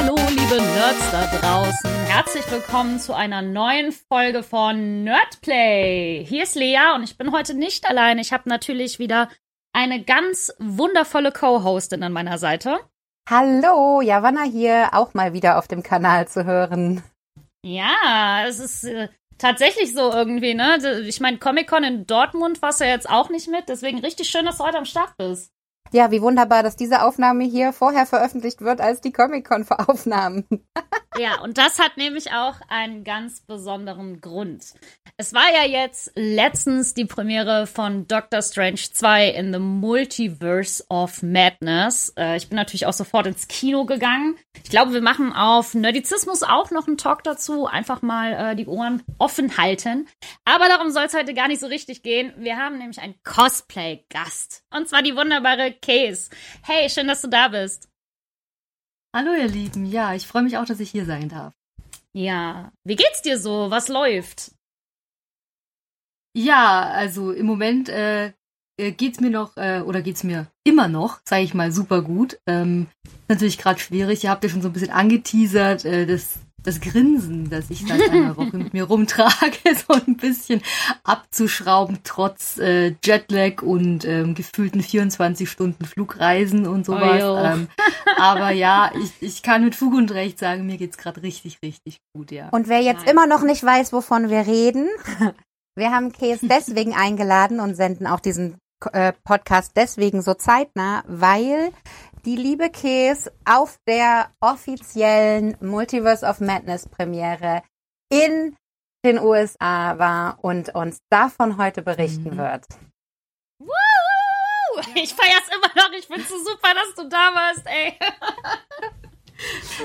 Hallo, liebe Nerds da draußen. Herzlich willkommen zu einer neuen Folge von Nerdplay. Hier ist Lea und ich bin heute nicht allein. Ich habe natürlich wieder eine ganz wundervolle Co-Hostin an meiner Seite. Hallo, Javanna hier, auch mal wieder auf dem Kanal zu hören. Ja, es ist äh, tatsächlich so irgendwie, ne? Ich meine, Comic-Con in Dortmund warst du ja jetzt auch nicht mit, deswegen richtig schön, dass du heute am Start bist. Ja, wie wunderbar, dass diese Aufnahme hier vorher veröffentlicht wird als die Comic-Con-Aufnahmen. ja, und das hat nämlich auch einen ganz besonderen Grund. Es war ja jetzt letztens die Premiere von Doctor Strange 2 in the Multiverse of Madness. Äh, ich bin natürlich auch sofort ins Kino gegangen. Ich glaube, wir machen auf Nerdizismus auch noch einen Talk dazu. Einfach mal äh, die Ohren offen halten. Aber darum soll es heute gar nicht so richtig gehen. Wir haben nämlich einen Cosplay-Gast. Und zwar die wunderbare Case. Hey, schön, dass du da bist. Hallo, ihr Lieben. Ja, ich freue mich auch, dass ich hier sein darf. Ja, wie geht's dir so? Was läuft? Ja, also im Moment äh, äh geht's mir noch äh, oder geht's mir immer noch, sage ich mal, super gut. Ähm, natürlich gerade schwierig. Ihr habt ja schon so ein bisschen angeteasert, äh, das das Grinsen, das ich seit einer Woche mit mir rumtrage, so ein bisschen abzuschrauben, trotz äh, Jetlag und ähm, gefühlten 24 Stunden Flugreisen und sowas. Oh, ähm, aber ja, ich, ich kann mit Fug und Recht sagen, mir geht's gerade richtig, richtig gut, ja. Und wer jetzt Nein. immer noch nicht weiß, wovon wir reden, wir haben Käse deswegen eingeladen und senden auch diesen äh, Podcast deswegen so zeitnah, weil die liebe Käse auf der offiziellen Multiverse of Madness Premiere in den USA war und uns davon heute berichten mhm. wird. Ich feier's immer noch. Ich find's so super, dass du da warst, ey.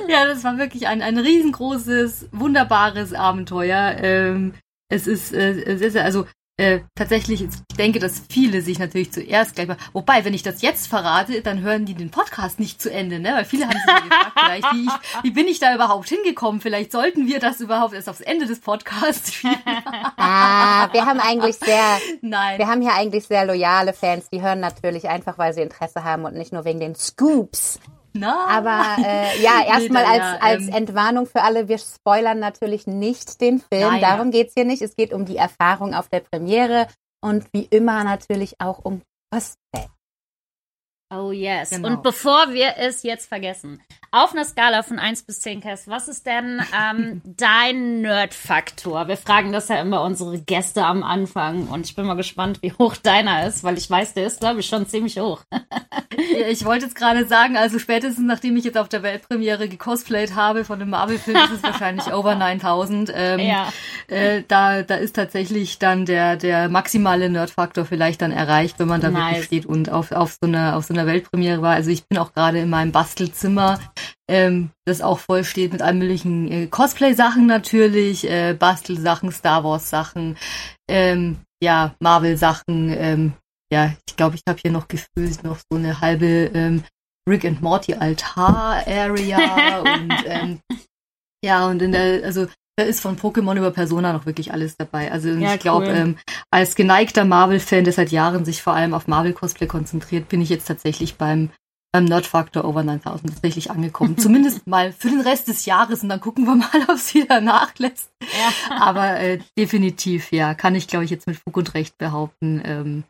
ja, das war wirklich ein, ein riesengroßes, wunderbares Abenteuer. Ähm, es ist äh, sehr, sehr, also äh, tatsächlich, ich denke, dass viele sich natürlich zuerst gleich mal, wobei, wenn ich das jetzt verrate, dann hören die den Podcast nicht zu Ende, ne? Weil viele haben sich ja gefragt, vielleicht, wie, ich, wie bin ich da überhaupt hingekommen? Vielleicht sollten wir das überhaupt erst aufs Ende des Podcasts spielen. ah, wir haben eigentlich sehr, Nein. wir haben hier eigentlich sehr loyale Fans, die hören natürlich einfach, weil sie Interesse haben und nicht nur wegen den Scoops. Na? Aber äh, ja, erstmal als, ja, als ähm, Entwarnung für alle, wir spoilern natürlich nicht den Film. Nein, Darum ja. geht's hier nicht. Es geht um die Erfahrung auf der Premiere und wie immer natürlich auch um Cosplay. Oh yes. Genau. Und bevor wir es jetzt vergessen, auf einer Skala von 1 bis 10, Cass, was ist denn ähm, dein Nerd-Faktor? Wir fragen das ja immer unsere Gäste am Anfang und ich bin mal gespannt, wie hoch deiner ist, weil ich weiß, der ist, glaube ich, schon ziemlich hoch. ich wollte jetzt gerade sagen, also spätestens nachdem ich jetzt auf der Weltpremiere gecosplayt habe von dem Marvel-Film, ist es wahrscheinlich over 9000. Ähm, ja. Äh, da, da ist tatsächlich dann der, der maximale Nerd-Faktor vielleicht dann erreicht, wenn man da nice. wirklich steht und auf, auf so einer, auf so einer der Weltpremiere war. Also ich bin auch gerade in meinem Bastelzimmer, ähm, das auch voll steht mit allen möglichen äh, Cosplay-Sachen natürlich, äh, Bastelsachen, Star Wars-Sachen, ähm, ja, Marvel-Sachen. Ähm, ja, ich glaube, ich habe hier noch gefühlt noch so eine halbe ähm, Rick and Morty Altar-Area und ähm, ja, und in der, also da ist von Pokémon über Persona noch wirklich alles dabei. Also ja, ich glaube, cool. ähm, als geneigter Marvel-Fan, der seit Jahren sich vor allem auf Marvel-Cosplay konzentriert, bin ich jetzt tatsächlich beim beim Nerd Factor Over 9000 tatsächlich angekommen. Zumindest mal für den Rest des Jahres und dann gucken wir mal, ob es wieder nachlässt. Ja. Aber äh, definitiv, ja, kann ich, glaube ich, jetzt mit Fug und Recht behaupten. Ähm,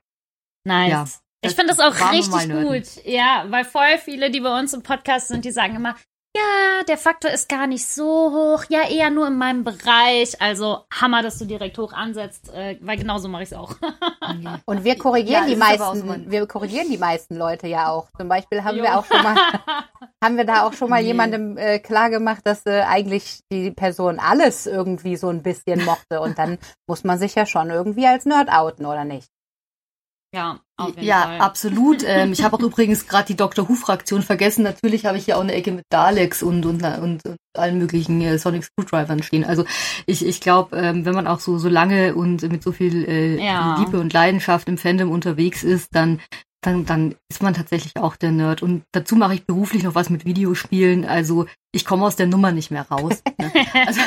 nice. Ja, ich finde das auch richtig gut. Ja, weil voll viele, die bei uns im Podcast sind, die sagen immer, ja, der Faktor ist gar nicht so hoch. Ja, eher nur in meinem Bereich. Also Hammer, dass du direkt hoch ansetzt, äh, weil genauso mache ich es auch. Und wir korrigieren ja, die meisten, so wir korrigieren die meisten Leute ja auch. Zum Beispiel haben jo. wir auch schon mal, haben wir da auch schon mal nee. jemandem äh, klar gemacht, dass äh, eigentlich die Person alles irgendwie so ein bisschen mochte. Und dann muss man sich ja schon irgendwie als Nerd outen, oder nicht? Ja, auf jeden ja, Fall. absolut. ähm, ich habe auch übrigens gerade die Doctor Who-Fraktion vergessen. Natürlich habe ich hier auch eine Ecke mit Daleks und, und, und, und allen möglichen äh, Sonic Screwdrivern stehen. Also ich, ich glaube, ähm, wenn man auch so, so lange und mit so viel äh, ja. Liebe und Leidenschaft im Fandom unterwegs ist, dann dann, dann ist man tatsächlich auch der Nerd. Und dazu mache ich beruflich noch was mit Videospielen. Also ich komme aus der Nummer nicht mehr raus. Ne? Also,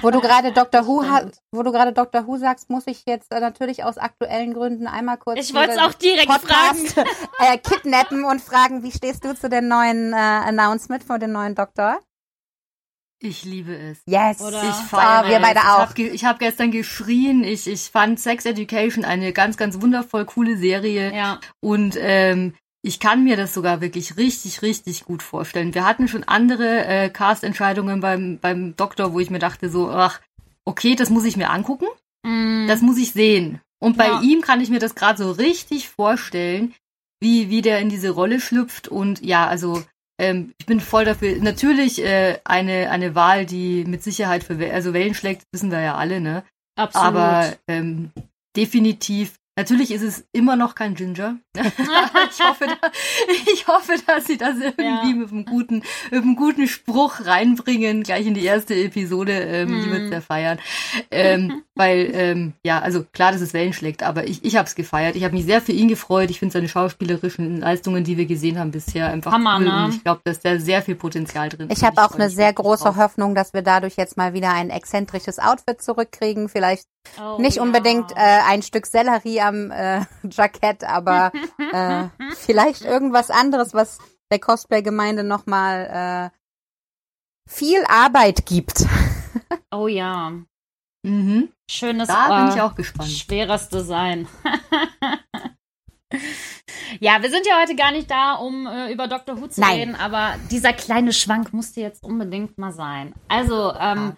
wo du gerade Dr. Who wo du gerade Dr. Who sagst, muss ich jetzt äh, natürlich aus aktuellen Gründen einmal kurz. Ich wollte es auch direkt Podcast, fragen. Äh, kidnappen und fragen, wie stehst du zu dem neuen äh, Announcement von dem neuen Doktor? Ich liebe es. Yes. Oder? Ich feiere oh, wir beide auch. Ich habe hab gestern geschrien. Ich, ich fand Sex Education eine ganz, ganz wundervoll coole Serie. Ja. Und ähm, ich kann mir das sogar wirklich richtig, richtig gut vorstellen. Wir hatten schon andere äh, Cast-Entscheidungen beim, beim Doktor, wo ich mir dachte so, ach, okay, das muss ich mir angucken. Mm. Das muss ich sehen. Und bei ja. ihm kann ich mir das gerade so richtig vorstellen, wie, wie der in diese Rolle schlüpft. Und ja, also ähm, ich bin voll dafür. Natürlich äh, eine, eine Wahl, die mit Sicherheit für also Wellen schlägt, wissen wir ja alle, ne? Absolut. Aber ähm, definitiv Natürlich ist es immer noch kein Ginger. ich, hoffe, da, ich hoffe, dass sie das irgendwie ja. mit, einem guten, mit einem guten Spruch reinbringen, gleich in die erste Episode. Ähm, hm. Die wird sehr feiern. Ähm, weil, ähm, ja, also klar, dass es Wellen schlägt, aber ich, ich habe es gefeiert. Ich habe mich sehr für ihn gefreut. Ich finde seine schauspielerischen Leistungen, die wir gesehen haben bisher, einfach Hammer, cool. Ne? Und ich glaube, dass da sehr viel Potenzial drin ist. Ich habe auch eine sehr große drauf. Hoffnung, dass wir dadurch jetzt mal wieder ein exzentrisches Outfit zurückkriegen. Vielleicht Oh, Nicht unbedingt ja. äh, ein Stück Sellerie am äh, Jackett, aber äh, vielleicht irgendwas anderes, was der Cosplay-Gemeinde nochmal äh, viel Arbeit gibt. oh ja. Mhm. Schönes Da bin ich auch gespannt. Schweres Design. ja, wir sind ja heute gar nicht da, um äh, über Dr. Who zu Nein. reden, aber dieser kleine Schwank musste jetzt unbedingt mal sein. Also, ähm,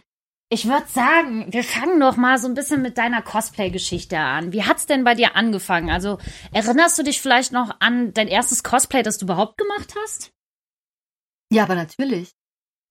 ich würde sagen, wir fangen doch mal so ein bisschen mit deiner Cosplay-Geschichte an. Wie hat's denn bei dir angefangen? Also erinnerst du dich vielleicht noch an dein erstes Cosplay, das du überhaupt gemacht hast? Ja, aber natürlich.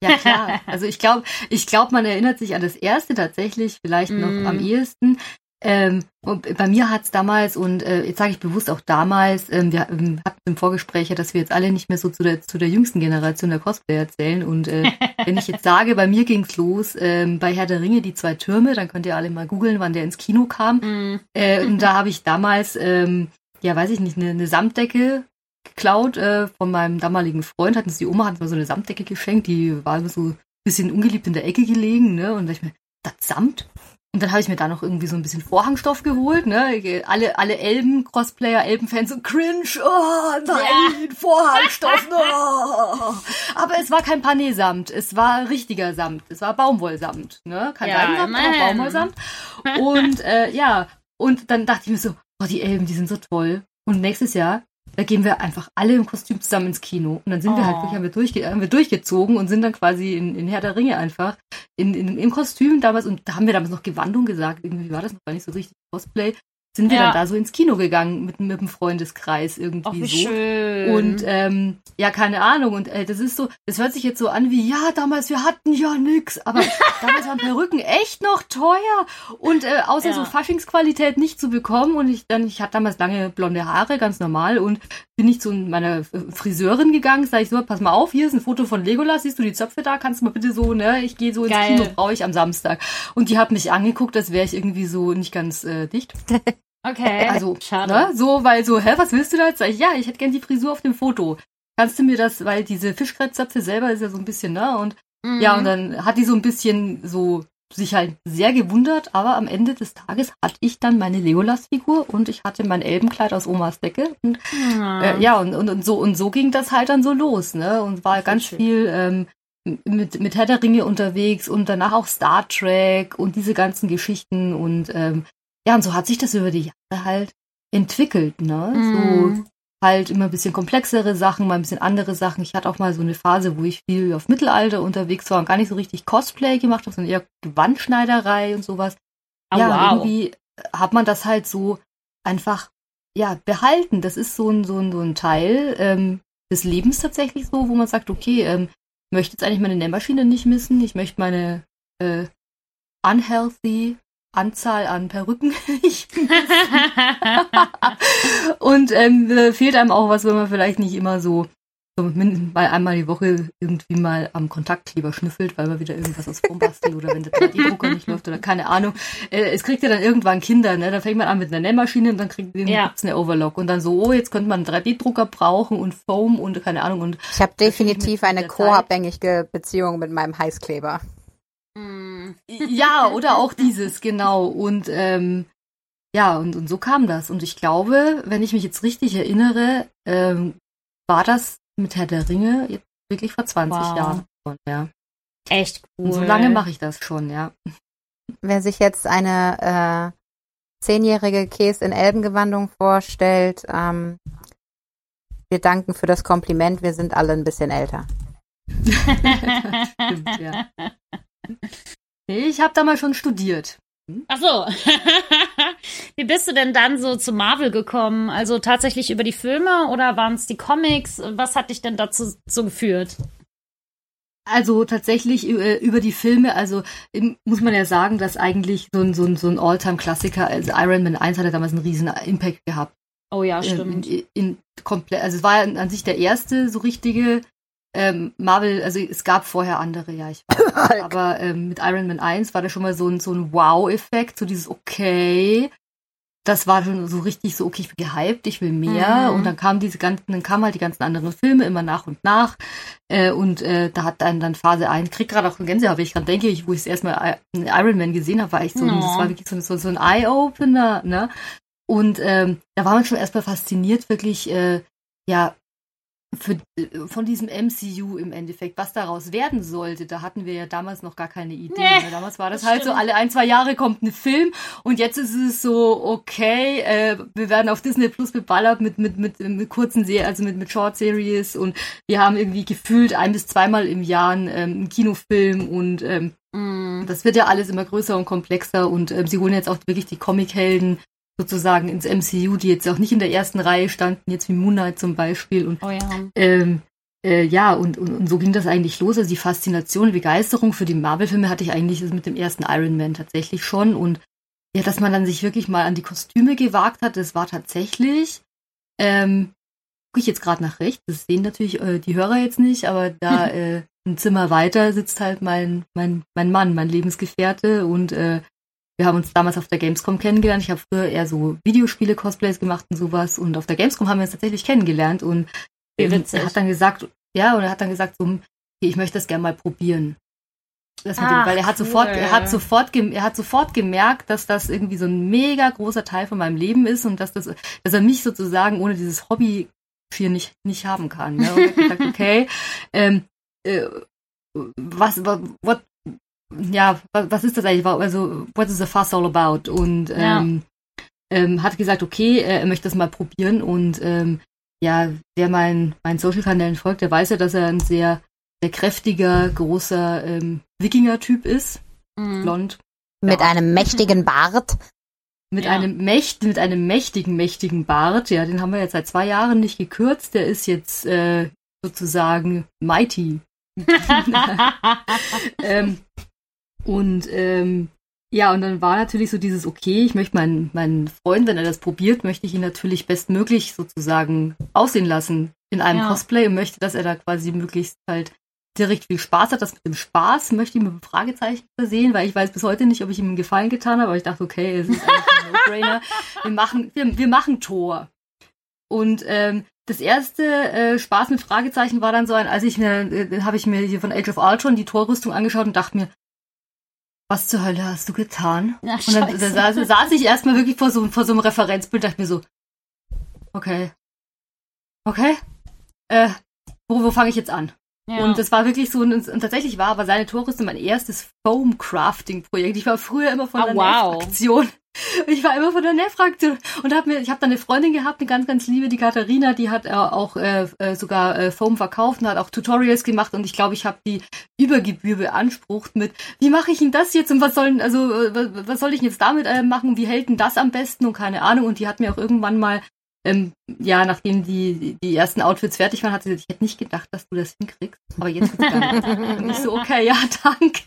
Ja, klar. also ich glaube, ich glaube, man erinnert sich an das erste tatsächlich vielleicht noch mm. am ehesten. Ähm, und bei mir hat's damals, und äh, jetzt sage ich bewusst auch damals, ähm, wir ähm, hatten im Vorgespräch ja, dass wir jetzt alle nicht mehr so zu der, zu der jüngsten Generation der Cosplay erzählen. Und äh, wenn ich jetzt sage, bei mir ging's los ähm, bei Herr der Ringe, die zwei Türme, dann könnt ihr alle mal googeln, wann der ins Kino kam. Mm. Äh, und da habe ich damals, ähm, ja weiß ich nicht, eine, eine Samtdecke geklaut äh, von meinem damaligen Freund. Hatten sie die Oma hat mir so eine Samtdecke geschenkt, die war so ein bisschen ungeliebt in der Ecke gelegen, ne? Und da ich mir, das Samt? Und dann habe ich mir da noch irgendwie so ein bisschen Vorhangstoff geholt, ne? Alle, alle Elben-Cosplayer, Elben-Fans so cringe, oh nein, ja. Vorhangstoff, no. Aber es war kein Panesamt, es war richtiger Samt, es war Baumwollsamt, ne? Kein ja, Seidensamt, aber Baumwollsamt. Und äh, ja, und dann dachte ich mir so, oh, die Elben, die sind so toll. Und nächstes Jahr da gehen wir einfach alle im Kostüm zusammen ins Kino. Und dann sind oh. wir halt oh. wirklich, haben wir, durchge haben wir durchgezogen und sind dann quasi in, in Herr der Ringe einfach in, in, im Kostüm damals. Und da haben wir damals noch Gewandung gesagt. Irgendwie war das noch gar nicht so richtig Cosplay sind wir ja. dann da so ins Kino gegangen mit, mit dem Freundeskreis irgendwie Och, so. Schön. Und ähm, ja, keine Ahnung. Und äh, das ist so, das hört sich jetzt so an wie, ja, damals, wir hatten ja nix. Aber damals waren Perücken echt noch teuer. Und äh, außer ja. so Faschingsqualität nicht zu bekommen. Und ich dann, ich hatte damals lange blonde Haare, ganz normal. Und bin ich zu meiner Friseurin gegangen, sag ich so, pass mal auf, hier ist ein Foto von Legolas, siehst du die Zöpfe da? Kannst du mal bitte so, ne, ich gehe so ins Geil. Kino, brauche ich am Samstag. Und die hat mich angeguckt, als wäre ich irgendwie so nicht ganz äh, dicht. Okay. Also, Schade. Ne, so, weil so, hä, was willst du da jetzt? Sag ich, ja, ich hätte gern die Frisur auf dem Foto. Kannst du mir das, weil diese Fischkreiszöpfe selber ist ja so ein bisschen, ne? Und mhm. ja, und dann hat die so ein bisschen so sich halt sehr gewundert, aber am Ende des Tages hatte ich dann meine Legolas-Figur und ich hatte mein Elbenkleid aus Omas Decke. Und, mhm. äh, ja, und, und, und so und so ging das halt dann so los, ne? Und war ganz schön. viel ähm, mit, mit Herr der Ringe unterwegs und danach auch Star Trek und diese ganzen Geschichten und ähm, ja, und so hat sich das über die Jahre halt entwickelt, ne? Mm. So halt immer ein bisschen komplexere Sachen, mal ein bisschen andere Sachen. Ich hatte auch mal so eine Phase, wo ich viel auf Mittelalter unterwegs war und gar nicht so richtig Cosplay gemacht habe, sondern eher Gewandschneiderei und sowas. Oh, ja, wow. irgendwie hat man das halt so einfach ja behalten. Das ist so ein so ein, so ein Teil ähm, des Lebens tatsächlich so, wo man sagt, okay, ähm, ich möchte jetzt eigentlich meine Nähmaschine nicht missen, ich möchte meine äh, unhealthy Anzahl an Perücken. und ähm, äh, fehlt einem auch was, wenn man vielleicht nicht immer so, so mal einmal die Woche irgendwie mal am Kontaktkleber schnüffelt, weil man wieder irgendwas aus Form bastelt oder wenn der 3D-Drucker nicht läuft oder keine Ahnung. Äh, es kriegt ja dann irgendwann Kinder, ne? Da fängt man an mit einer Nähmaschine und dann kriegt man ja. eine Overlock und dann so, oh, jetzt könnte man einen 3D-Drucker brauchen und Foam und keine Ahnung. Und ich habe definitiv eine co-abhängige Beziehung mit meinem Heißkleber. Ja, oder auch dieses, genau. Und ähm, ja, und, und so kam das. Und ich glaube, wenn ich mich jetzt richtig erinnere, ähm, war das mit Herr der Ringe jetzt wirklich vor 20 wow. Jahren. Ja. Echt cool. Und so lange mache ich das schon, ja. Wer sich jetzt eine äh, zehnjährige Käse in Elbengewandung vorstellt, ähm, wir danken für das Kompliment. Wir sind alle ein bisschen älter. Stimmt, ja. Ich habe da mal schon studiert. Ach so. Wie bist du denn dann so zu Marvel gekommen? Also tatsächlich über die Filme oder waren es die Comics? Was hat dich denn dazu so geführt? Also tatsächlich äh, über die Filme, also muss man ja sagen, dass eigentlich so ein, so ein, so ein All-Time-Klassiker, also Iron Man 1 hatte damals einen riesen Impact gehabt. Oh ja, stimmt. In, in, komplett, also es war ja an sich der erste so richtige ähm, Marvel, also es gab vorher andere, ja, ich weiß. aber ähm, mit Iron Man 1 war da schon mal so ein, so ein Wow-Effekt, so dieses Okay. Das war schon so richtig so, okay, ich bin gehypt, ich will mehr. Mhm. Und dann kamen diese ganzen, dann kamen halt die ganzen anderen Filme immer nach und nach. Äh, und äh, da hat einen dann Phase 1, krieg gerade auch eine Gänsehaut, wenn ich gerade denke, ich, wo ich das erstmal Iron Man gesehen habe, war ich so, no. das war wirklich so, so, so ein Eye-Opener, ne? Und ähm, da war man schon erstmal fasziniert, wirklich, äh, ja, für, von diesem MCU im Endeffekt, was daraus werden sollte, da hatten wir ja damals noch gar keine Idee. Nee, damals war das, das halt stimmt. so, alle ein, zwei Jahre kommt ein Film und jetzt ist es so, okay, äh, wir werden auf Disney Plus beballert mit, mit, mit, mit kurzen Serien, also mit, mit Short Series und wir haben irgendwie gefühlt ein bis zweimal im Jahr ähm, einen Kinofilm und ähm, mm. das wird ja alles immer größer und komplexer und ähm, sie holen jetzt auch wirklich die Comichelden sozusagen ins MCU, die jetzt auch nicht in der ersten Reihe standen, jetzt wie Moon Knight zum Beispiel. Und, oh ja. Ähm, äh, ja, und, und, und so ging das eigentlich los. Also die Faszination, die Begeisterung für die Marvel-Filme hatte ich eigentlich mit dem ersten Iron Man tatsächlich schon. Und ja, dass man dann sich wirklich mal an die Kostüme gewagt hat, das war tatsächlich, ähm, gucke ich jetzt gerade nach rechts, das sehen natürlich äh, die Hörer jetzt nicht, aber da äh, ein Zimmer weiter sitzt halt mein, mein, mein Mann, mein Lebensgefährte und äh, wir haben uns damals auf der Gamescom kennengelernt. Ich habe früher eher so Videospiele-Cosplays gemacht und sowas. Und auf der Gamescom haben wir uns tatsächlich kennengelernt. Und ähm, er hat dann gesagt, ja, und er hat dann gesagt, so, ich möchte das gerne mal probieren. Das Ach, dem, weil er hat cool. sofort, er hat sofort, er hat sofort gemerkt, dass das irgendwie so ein mega großer Teil von meinem Leben ist und dass das, dass er mich sozusagen ohne dieses Hobby hier nicht, nicht haben kann. Ne? Und hat gesagt, okay, ähm, äh, was, what, ja, was ist das eigentlich? Also, what is the fuss all about? Und ähm, ja. ähm, hat gesagt, okay, er möchte das mal probieren. Und ähm, ja, wer mein, mein Social-Kanälen folgt, der weiß ja, dass er ein sehr, sehr kräftiger, großer ähm, Wikinger-Typ ist. Mhm. Blond. Mit ja. einem mächtigen Bart. Mit ja. einem mächt, mit einem mächtigen, mächtigen Bart. Ja, den haben wir jetzt seit zwei Jahren nicht gekürzt. Der ist jetzt äh, sozusagen mighty. ähm, und ähm, ja, und dann war natürlich so dieses, okay, ich möchte meinen, meinen Freund, wenn er das probiert, möchte ich ihn natürlich bestmöglich sozusagen aussehen lassen in einem ja. Cosplay und möchte, dass er da quasi möglichst halt direkt viel Spaß hat. Das mit dem Spaß möchte ich mit einem Fragezeichen versehen, weil ich weiß bis heute nicht, ob ich ihm einen Gefallen getan habe, aber ich dachte, okay, es ist ein No-Brainer. Wir machen, wir, wir machen Tor. Und ähm, das erste äh, Spaß mit Fragezeichen war dann so ein, als ich mir, äh, habe ich mir hier von Age of Ultron die Torrüstung angeschaut und dachte mir, was zur Hölle hast du getan? Ach, und dann, dann saß, saß, ich erstmal wirklich vor so, vor so einem Referenzbild, dachte mir so, okay, okay, äh, wo, wo fange ich jetzt an? Ja. Und das war wirklich so, und, und tatsächlich war aber seine Torrüstung mein erstes Foam-Crafting-Projekt. Ich war früher immer von oh, der wow. Aktion ich war immer von der Nährfraktion und habe mir, ich habe da eine Freundin gehabt, eine ganz, ganz liebe, die Katharina, die hat äh, auch äh, äh, sogar äh, Foam verkauft und hat auch Tutorials gemacht und ich glaube, ich habe die Übergebühr beansprucht mit, wie mache ich denn das jetzt und was sollen, also äh, was, was soll ich jetzt damit äh, machen, wie hält denn das am besten und keine Ahnung und die hat mir auch irgendwann mal ähm, ja, nachdem die, die ersten Outfits fertig waren, hat sie gesagt, ich hätte nicht gedacht, dass du das hinkriegst. Aber jetzt geil. Und ich so, okay, ja, danke.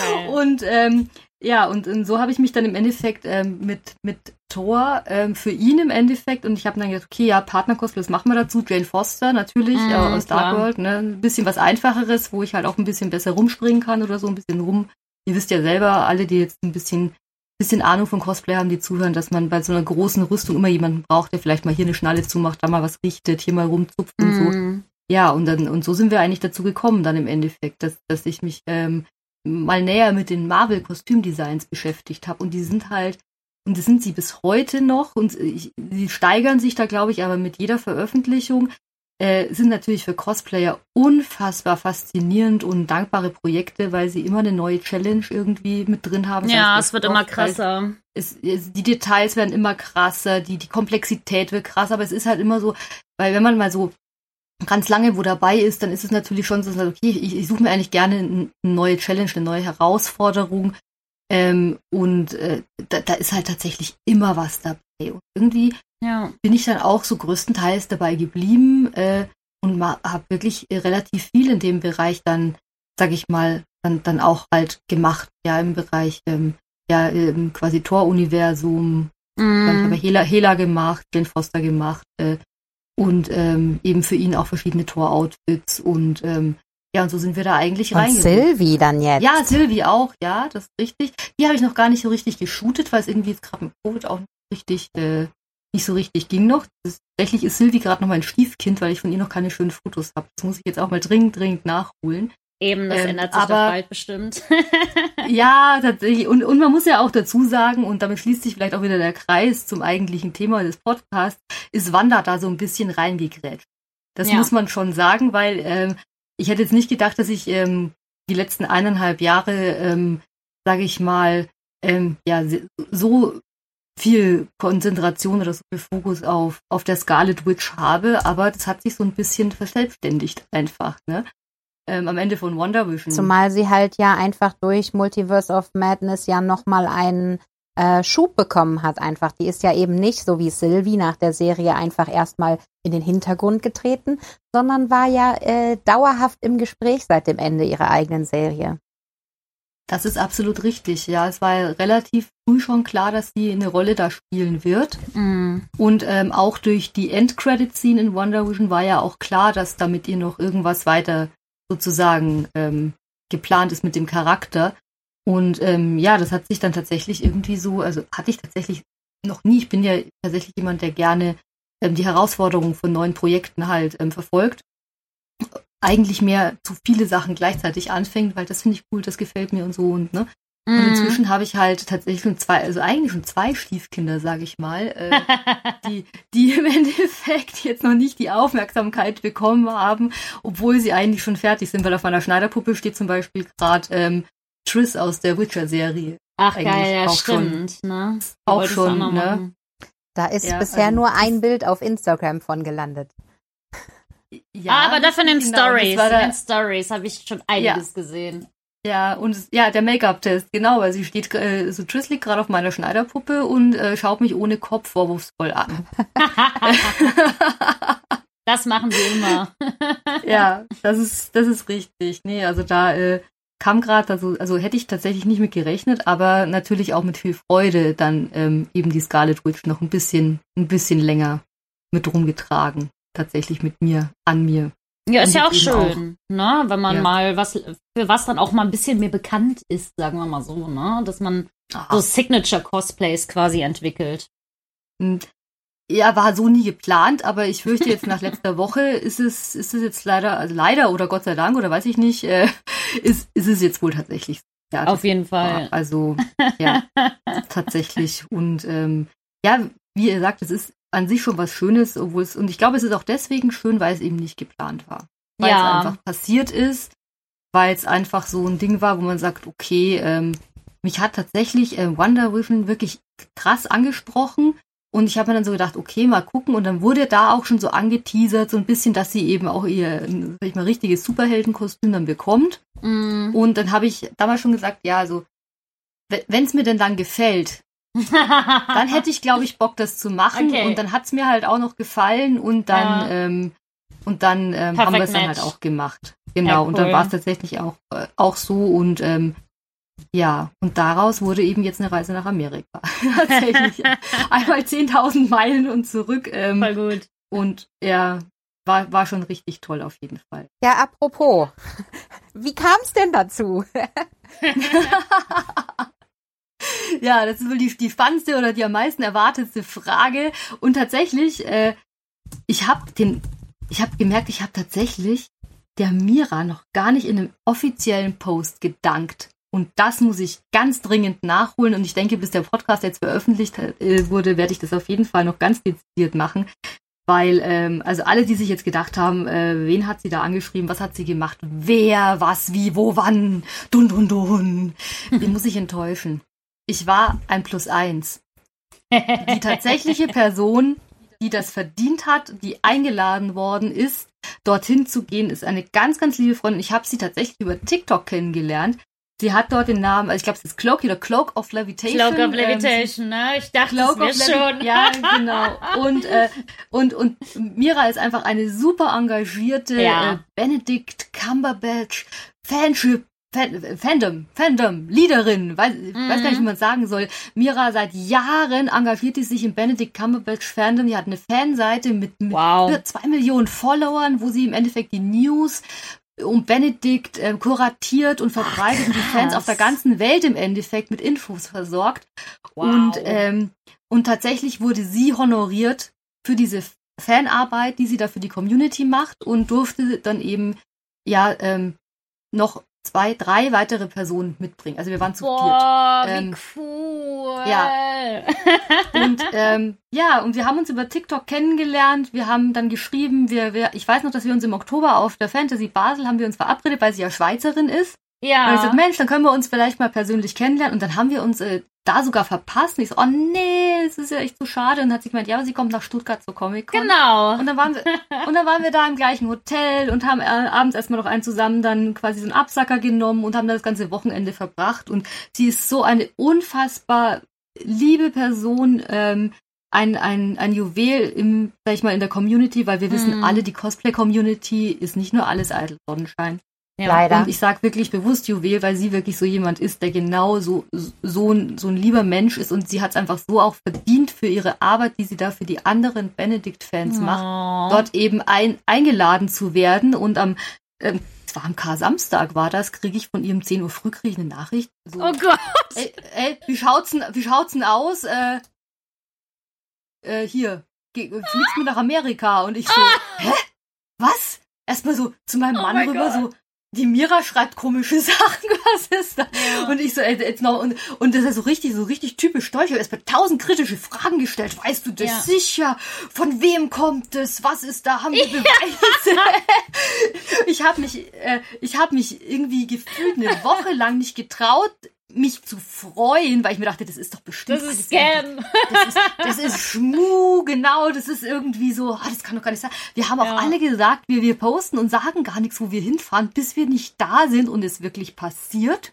Okay. Und ähm, ja, und, und so habe ich mich dann im Endeffekt ähm, mit, mit Thor ähm, für ihn im Endeffekt und ich habe dann gedacht, okay, ja, Partner-Cosplay, was machen wir dazu? Jane Foster natürlich mm, äh, aus Dark World, ne? Ein bisschen was einfacheres, wo ich halt auch ein bisschen besser rumspringen kann oder so, ein bisschen rum. Ihr wisst ja selber, alle, die jetzt ein bisschen, bisschen Ahnung von Cosplay haben, die zuhören, dass man bei so einer großen Rüstung immer jemanden braucht, der vielleicht mal hier eine Schnalle zumacht, da mal was richtet, hier mal rumzupft mm. und so. Mm. Ja, und dann, und so sind wir eigentlich dazu gekommen dann im Endeffekt, dass, dass ich mich ähm, mal näher mit den Marvel-Kostümdesigns beschäftigt habe. Und die sind halt, und das sind sie bis heute noch, und sie steigern sich da, glaube ich, aber mit jeder Veröffentlichung. Äh, sind natürlich für Cosplayer unfassbar faszinierend und dankbare Projekte, weil sie immer eine neue Challenge irgendwie mit drin haben. Ja, es wird immer krasser. Es, es, die Details werden immer krasser, die, die Komplexität wird krasser, aber es ist halt immer so, weil wenn man mal so ganz lange wo dabei ist, dann ist es natürlich schon so, okay, ich, ich suche mir eigentlich gerne eine neue Challenge, eine neue Herausforderung. Ähm, und äh, da, da ist halt tatsächlich immer was dabei. Und irgendwie ja. bin ich dann auch so größtenteils dabei geblieben äh, und habe wirklich relativ viel in dem Bereich dann, sag ich mal, dann, dann auch halt gemacht, ja, im Bereich, ähm, ja, im quasi Tor-Universum. Mm. Ich habe Hela, Hela gemacht, Glenn Foster gemacht äh, und ähm, eben für ihn auch verschiedene Tor-Outfits und ähm, ja, und so sind wir da eigentlich rein. Sylvie dann jetzt. Ja, Sylvie auch, ja, das ist richtig. Die habe ich noch gar nicht so richtig geshootet, weil es irgendwie jetzt gerade mit Covid auch nicht richtig äh, nicht so richtig ging noch. Tatsächlich ist Sylvie gerade noch mein Stiefkind, weil ich von ihr noch keine schönen Fotos habe. Das muss ich jetzt auch mal dringend, dringend nachholen. Eben, das ähm, ändert sich aber, doch bald bestimmt. ja, tatsächlich. Und, und man muss ja auch dazu sagen, und damit schließt sich vielleicht auch wieder der Kreis zum eigentlichen Thema des Podcasts, ist Wanda da so ein bisschen reingegrätscht. Das ja. muss man schon sagen, weil ähm, ich hätte jetzt nicht gedacht, dass ich ähm, die letzten eineinhalb Jahre, ähm, sage ich mal, ähm, ja, so viel Konzentration oder so viel Fokus auf, auf der Scarlet Witch habe, aber das hat sich so ein bisschen verselbstständigt einfach, ne? Ähm, am Ende von Wonder Vision. Zumal sie halt ja einfach durch Multiverse of Madness ja nochmal einen äh, Schub bekommen hat einfach. Die ist ja eben nicht so wie Sylvie nach der Serie einfach erstmal in den Hintergrund getreten, sondern war ja äh, dauerhaft im Gespräch seit dem Ende ihrer eigenen Serie. Das ist absolut richtig. Ja, es war relativ früh schon klar, dass sie eine Rolle da spielen wird. Mm. Und ähm, auch durch die Endcredit-Scene in Wonder Vision war ja auch klar, dass damit ihr noch irgendwas weiter sozusagen ähm, geplant ist mit dem Charakter. Und ähm, ja, das hat sich dann tatsächlich irgendwie so, also hatte ich tatsächlich noch nie. Ich bin ja tatsächlich jemand, der gerne ähm, die Herausforderungen von neuen Projekten halt ähm, verfolgt eigentlich mehr zu viele Sachen gleichzeitig anfängt, weil das finde ich cool, das gefällt mir und so und ne. Und mhm. inzwischen habe ich halt tatsächlich schon zwei, also eigentlich schon zwei Stiefkinder, sage ich mal, äh, die, die im Endeffekt jetzt noch nicht die Aufmerksamkeit bekommen haben, obwohl sie eigentlich schon fertig sind, weil auf meiner Schneiderpuppe steht zum Beispiel gerade ähm, Triss aus der Witcher-Serie. Ach geil, ja, stimmt. Schon, ne? Auch schon, ne? Da ist ja, bisher also, nur ein Bild auf Instagram von gelandet. Ja, ah, aber dafür in den genau, Stories. In den Stories habe ich schon einiges ja. gesehen. Ja, und ja, der Make-up-Test, genau, weil sie steht, äh, so Triss liegt gerade auf meiner Schneiderpuppe und äh, schaut mich ohne Kopf vorwurfsvoll an. das machen sie immer. ja, das ist, das ist richtig. Nee, also da äh, kam gerade, also, also hätte ich tatsächlich nicht mit gerechnet, aber natürlich auch mit viel Freude dann ähm, eben die Scarlet Witch noch ein bisschen, ein bisschen länger mit rumgetragen tatsächlich mit mir, an mir. Ja, ist ja auch schön, auch. ne? Wenn man ja. mal was, für was dann auch mal ein bisschen mehr bekannt ist, sagen wir mal so, ne? Dass man Aha. so Signature-Cosplays quasi entwickelt. Hm. Ja, war so nie geplant, aber ich fürchte jetzt nach letzter Woche ist es, ist es jetzt leider, also leider oder Gott sei Dank oder weiß ich nicht, äh, ist, ist es jetzt wohl tatsächlich. Ja, Auf jeden Fall. Also, ja, tatsächlich. Und ähm, ja, wie ihr sagt, es ist an sich schon was Schönes, obwohl es, und ich glaube, es ist auch deswegen schön, weil es eben nicht geplant war. Weil ja. es einfach passiert ist, weil es einfach so ein Ding war, wo man sagt, okay, ähm, mich hat tatsächlich äh, Wonder Vision wirklich krass angesprochen. Und ich habe mir dann so gedacht, okay, mal gucken. Und dann wurde da auch schon so angeteasert, so ein bisschen, dass sie eben auch ihr, sag ich mal, richtiges Superheldenkostüm dann bekommt. Mm. Und dann habe ich damals schon gesagt, ja, also, wenn es mir denn dann gefällt, dann hätte ich, glaube ich, Bock, das zu machen. Okay. Und dann hat es mir halt auch noch gefallen und dann, ja. ähm, und dann ähm, haben wir es dann halt auch gemacht. Genau. Ja, cool. Und dann war es tatsächlich auch, äh, auch so und ähm, ja, und daraus wurde eben jetzt eine Reise nach Amerika. Tatsächlich. Einmal 10.000 Meilen und zurück. Ähm, Voll gut. Und ja, war, war schon richtig toll auf jeden Fall. Ja, apropos, wie kam es denn dazu? ja, das ist wohl die, die spannendste oder die am meisten erwartetste Frage. Und tatsächlich, äh, ich habe den, ich habe gemerkt, ich habe tatsächlich der Mira noch gar nicht in einem offiziellen Post gedankt. Und das muss ich ganz dringend nachholen. Und ich denke, bis der Podcast jetzt veröffentlicht äh, wurde, werde ich das auf jeden Fall noch ganz dezidiert machen. weil ähm, also alle, die sich jetzt gedacht haben, äh, wen hat sie da angeschrieben, was hat sie gemacht, wer, was, wie, wo, wann, dun dun dun, den muss ich enttäuschen. Ich war ein Plus eins. Die tatsächliche Person, die das verdient hat, die eingeladen worden ist, dorthin zu gehen, ist eine ganz, ganz liebe Freundin. Ich habe sie tatsächlich über TikTok kennengelernt. Sie hat dort den Namen, also ich glaube, es ist Cloak oder Cloak of Levitation. Cloak of ähm, Levitation, ähm, ne? Ich dachte, Cloak das schon. Ja, genau. Und, äh, und, und Mira ist einfach eine super engagierte ja. äh, Benedict Cumberbatch Fanship Fan, Fandom, Fandom, Leaderin, weiß, mhm. weiß gar nicht, wie man sagen soll. Mira seit Jahren engagiert die sich im Benedict Cumberbatch Fandom. Die hat eine Fanseite mit, mit wow. zwei Millionen Followern, wo sie im Endeffekt die News um Benedikt äh, kuratiert und verbreitet Ach, und die Fans auf der ganzen Welt im Endeffekt mit Infos versorgt. Wow. Und, ähm, und tatsächlich wurde sie honoriert für diese Fanarbeit, die sie da für die Community macht und durfte dann eben ja ähm, noch zwei, drei weitere Personen mitbringen. Also wir waren zu Boah, viert. Ähm, wie cool. Ja. Und ähm, ja, und wir haben uns über TikTok kennengelernt. Wir haben dann geschrieben, wir, wir, ich weiß noch, dass wir uns im Oktober auf der Fantasy Basel haben wir uns verabredet, weil sie ja Schweizerin ist. Ja. Und ich sagte, Mensch, dann können wir uns vielleicht mal persönlich kennenlernen. Und dann haben wir uns äh, da sogar verpasst. Und ich so, oh nee, es ist ja echt so schade. Und dann hat sie gemeint, ja, aber sie kommt nach Stuttgart zur Comic Con. Genau. Und dann waren wir, und dann waren wir da im gleichen Hotel und haben äh, abends erstmal noch einen zusammen dann quasi so einen Absacker genommen und haben dann das ganze Wochenende verbracht. Und sie ist so eine unfassbar liebe Person, ähm, ein, ein, ein Juwel im, sag ich mal, in der Community, weil wir wissen mhm. alle, die Cosplay-Community ist nicht nur alles eitel Sonnenschein. Ja, Leider. Und ich sage wirklich bewusst Juwel, weil sie wirklich so jemand ist, der genau so, so, ein, so ein lieber Mensch ist und sie hat es einfach so auch verdient für ihre Arbeit, die sie da für die anderen Benedict-Fans oh. macht, dort eben ein, eingeladen zu werden und am ähm, es war am Kar-Samstag, war das, kriege ich von ihrem 10 Uhr früh kriege ich eine Nachricht. So, oh Gott! Ey, ey, wie schaut's denn, wie schaut's denn aus? Äh, äh, hier, fliegst du nach Amerika? Und ich so, ah. hä? Was? Erstmal so zu meinem oh Mann rüber, God. so, die Mira schreibt komische Sachen, was ist da? Ja. Und ich so, äh, jetzt noch, und, und das ist so richtig, so richtig typisch deutsch. Ist mir tausend kritische Fragen gestellt. Weißt du das ja. sicher? Von wem kommt es? Was ist da? Haben wir Beweise? Ja. ich habe mich, äh, ich habe mich irgendwie gefühlt eine Woche lang nicht getraut, mich zu freuen, weil ich mir dachte, das ist doch bestimmt. Das ist Scam. Das ist, das ist Schmu, genau. Das ist irgendwie so, ah, das kann doch gar nicht sein. Wir haben auch ja. alle gesagt, wir, wir posten und sagen gar nichts, wo wir hinfahren, bis wir nicht da sind und es wirklich passiert.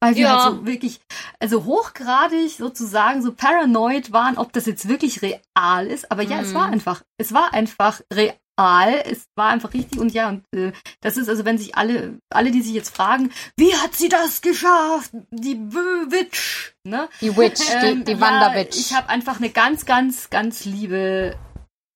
Weil wir ja. halt so wirklich, also hochgradig sozusagen so paranoid waren, ob das jetzt wirklich real ist. Aber ja, mhm. es war einfach, es war einfach real Aal. Es war einfach richtig und ja, und äh, das ist also, wenn sich alle, alle, die sich jetzt fragen, wie hat sie das geschafft? Die Witch, ne? Die Witch, ähm, die, die Wanderwitch. Ja, ich habe einfach eine ganz, ganz, ganz liebe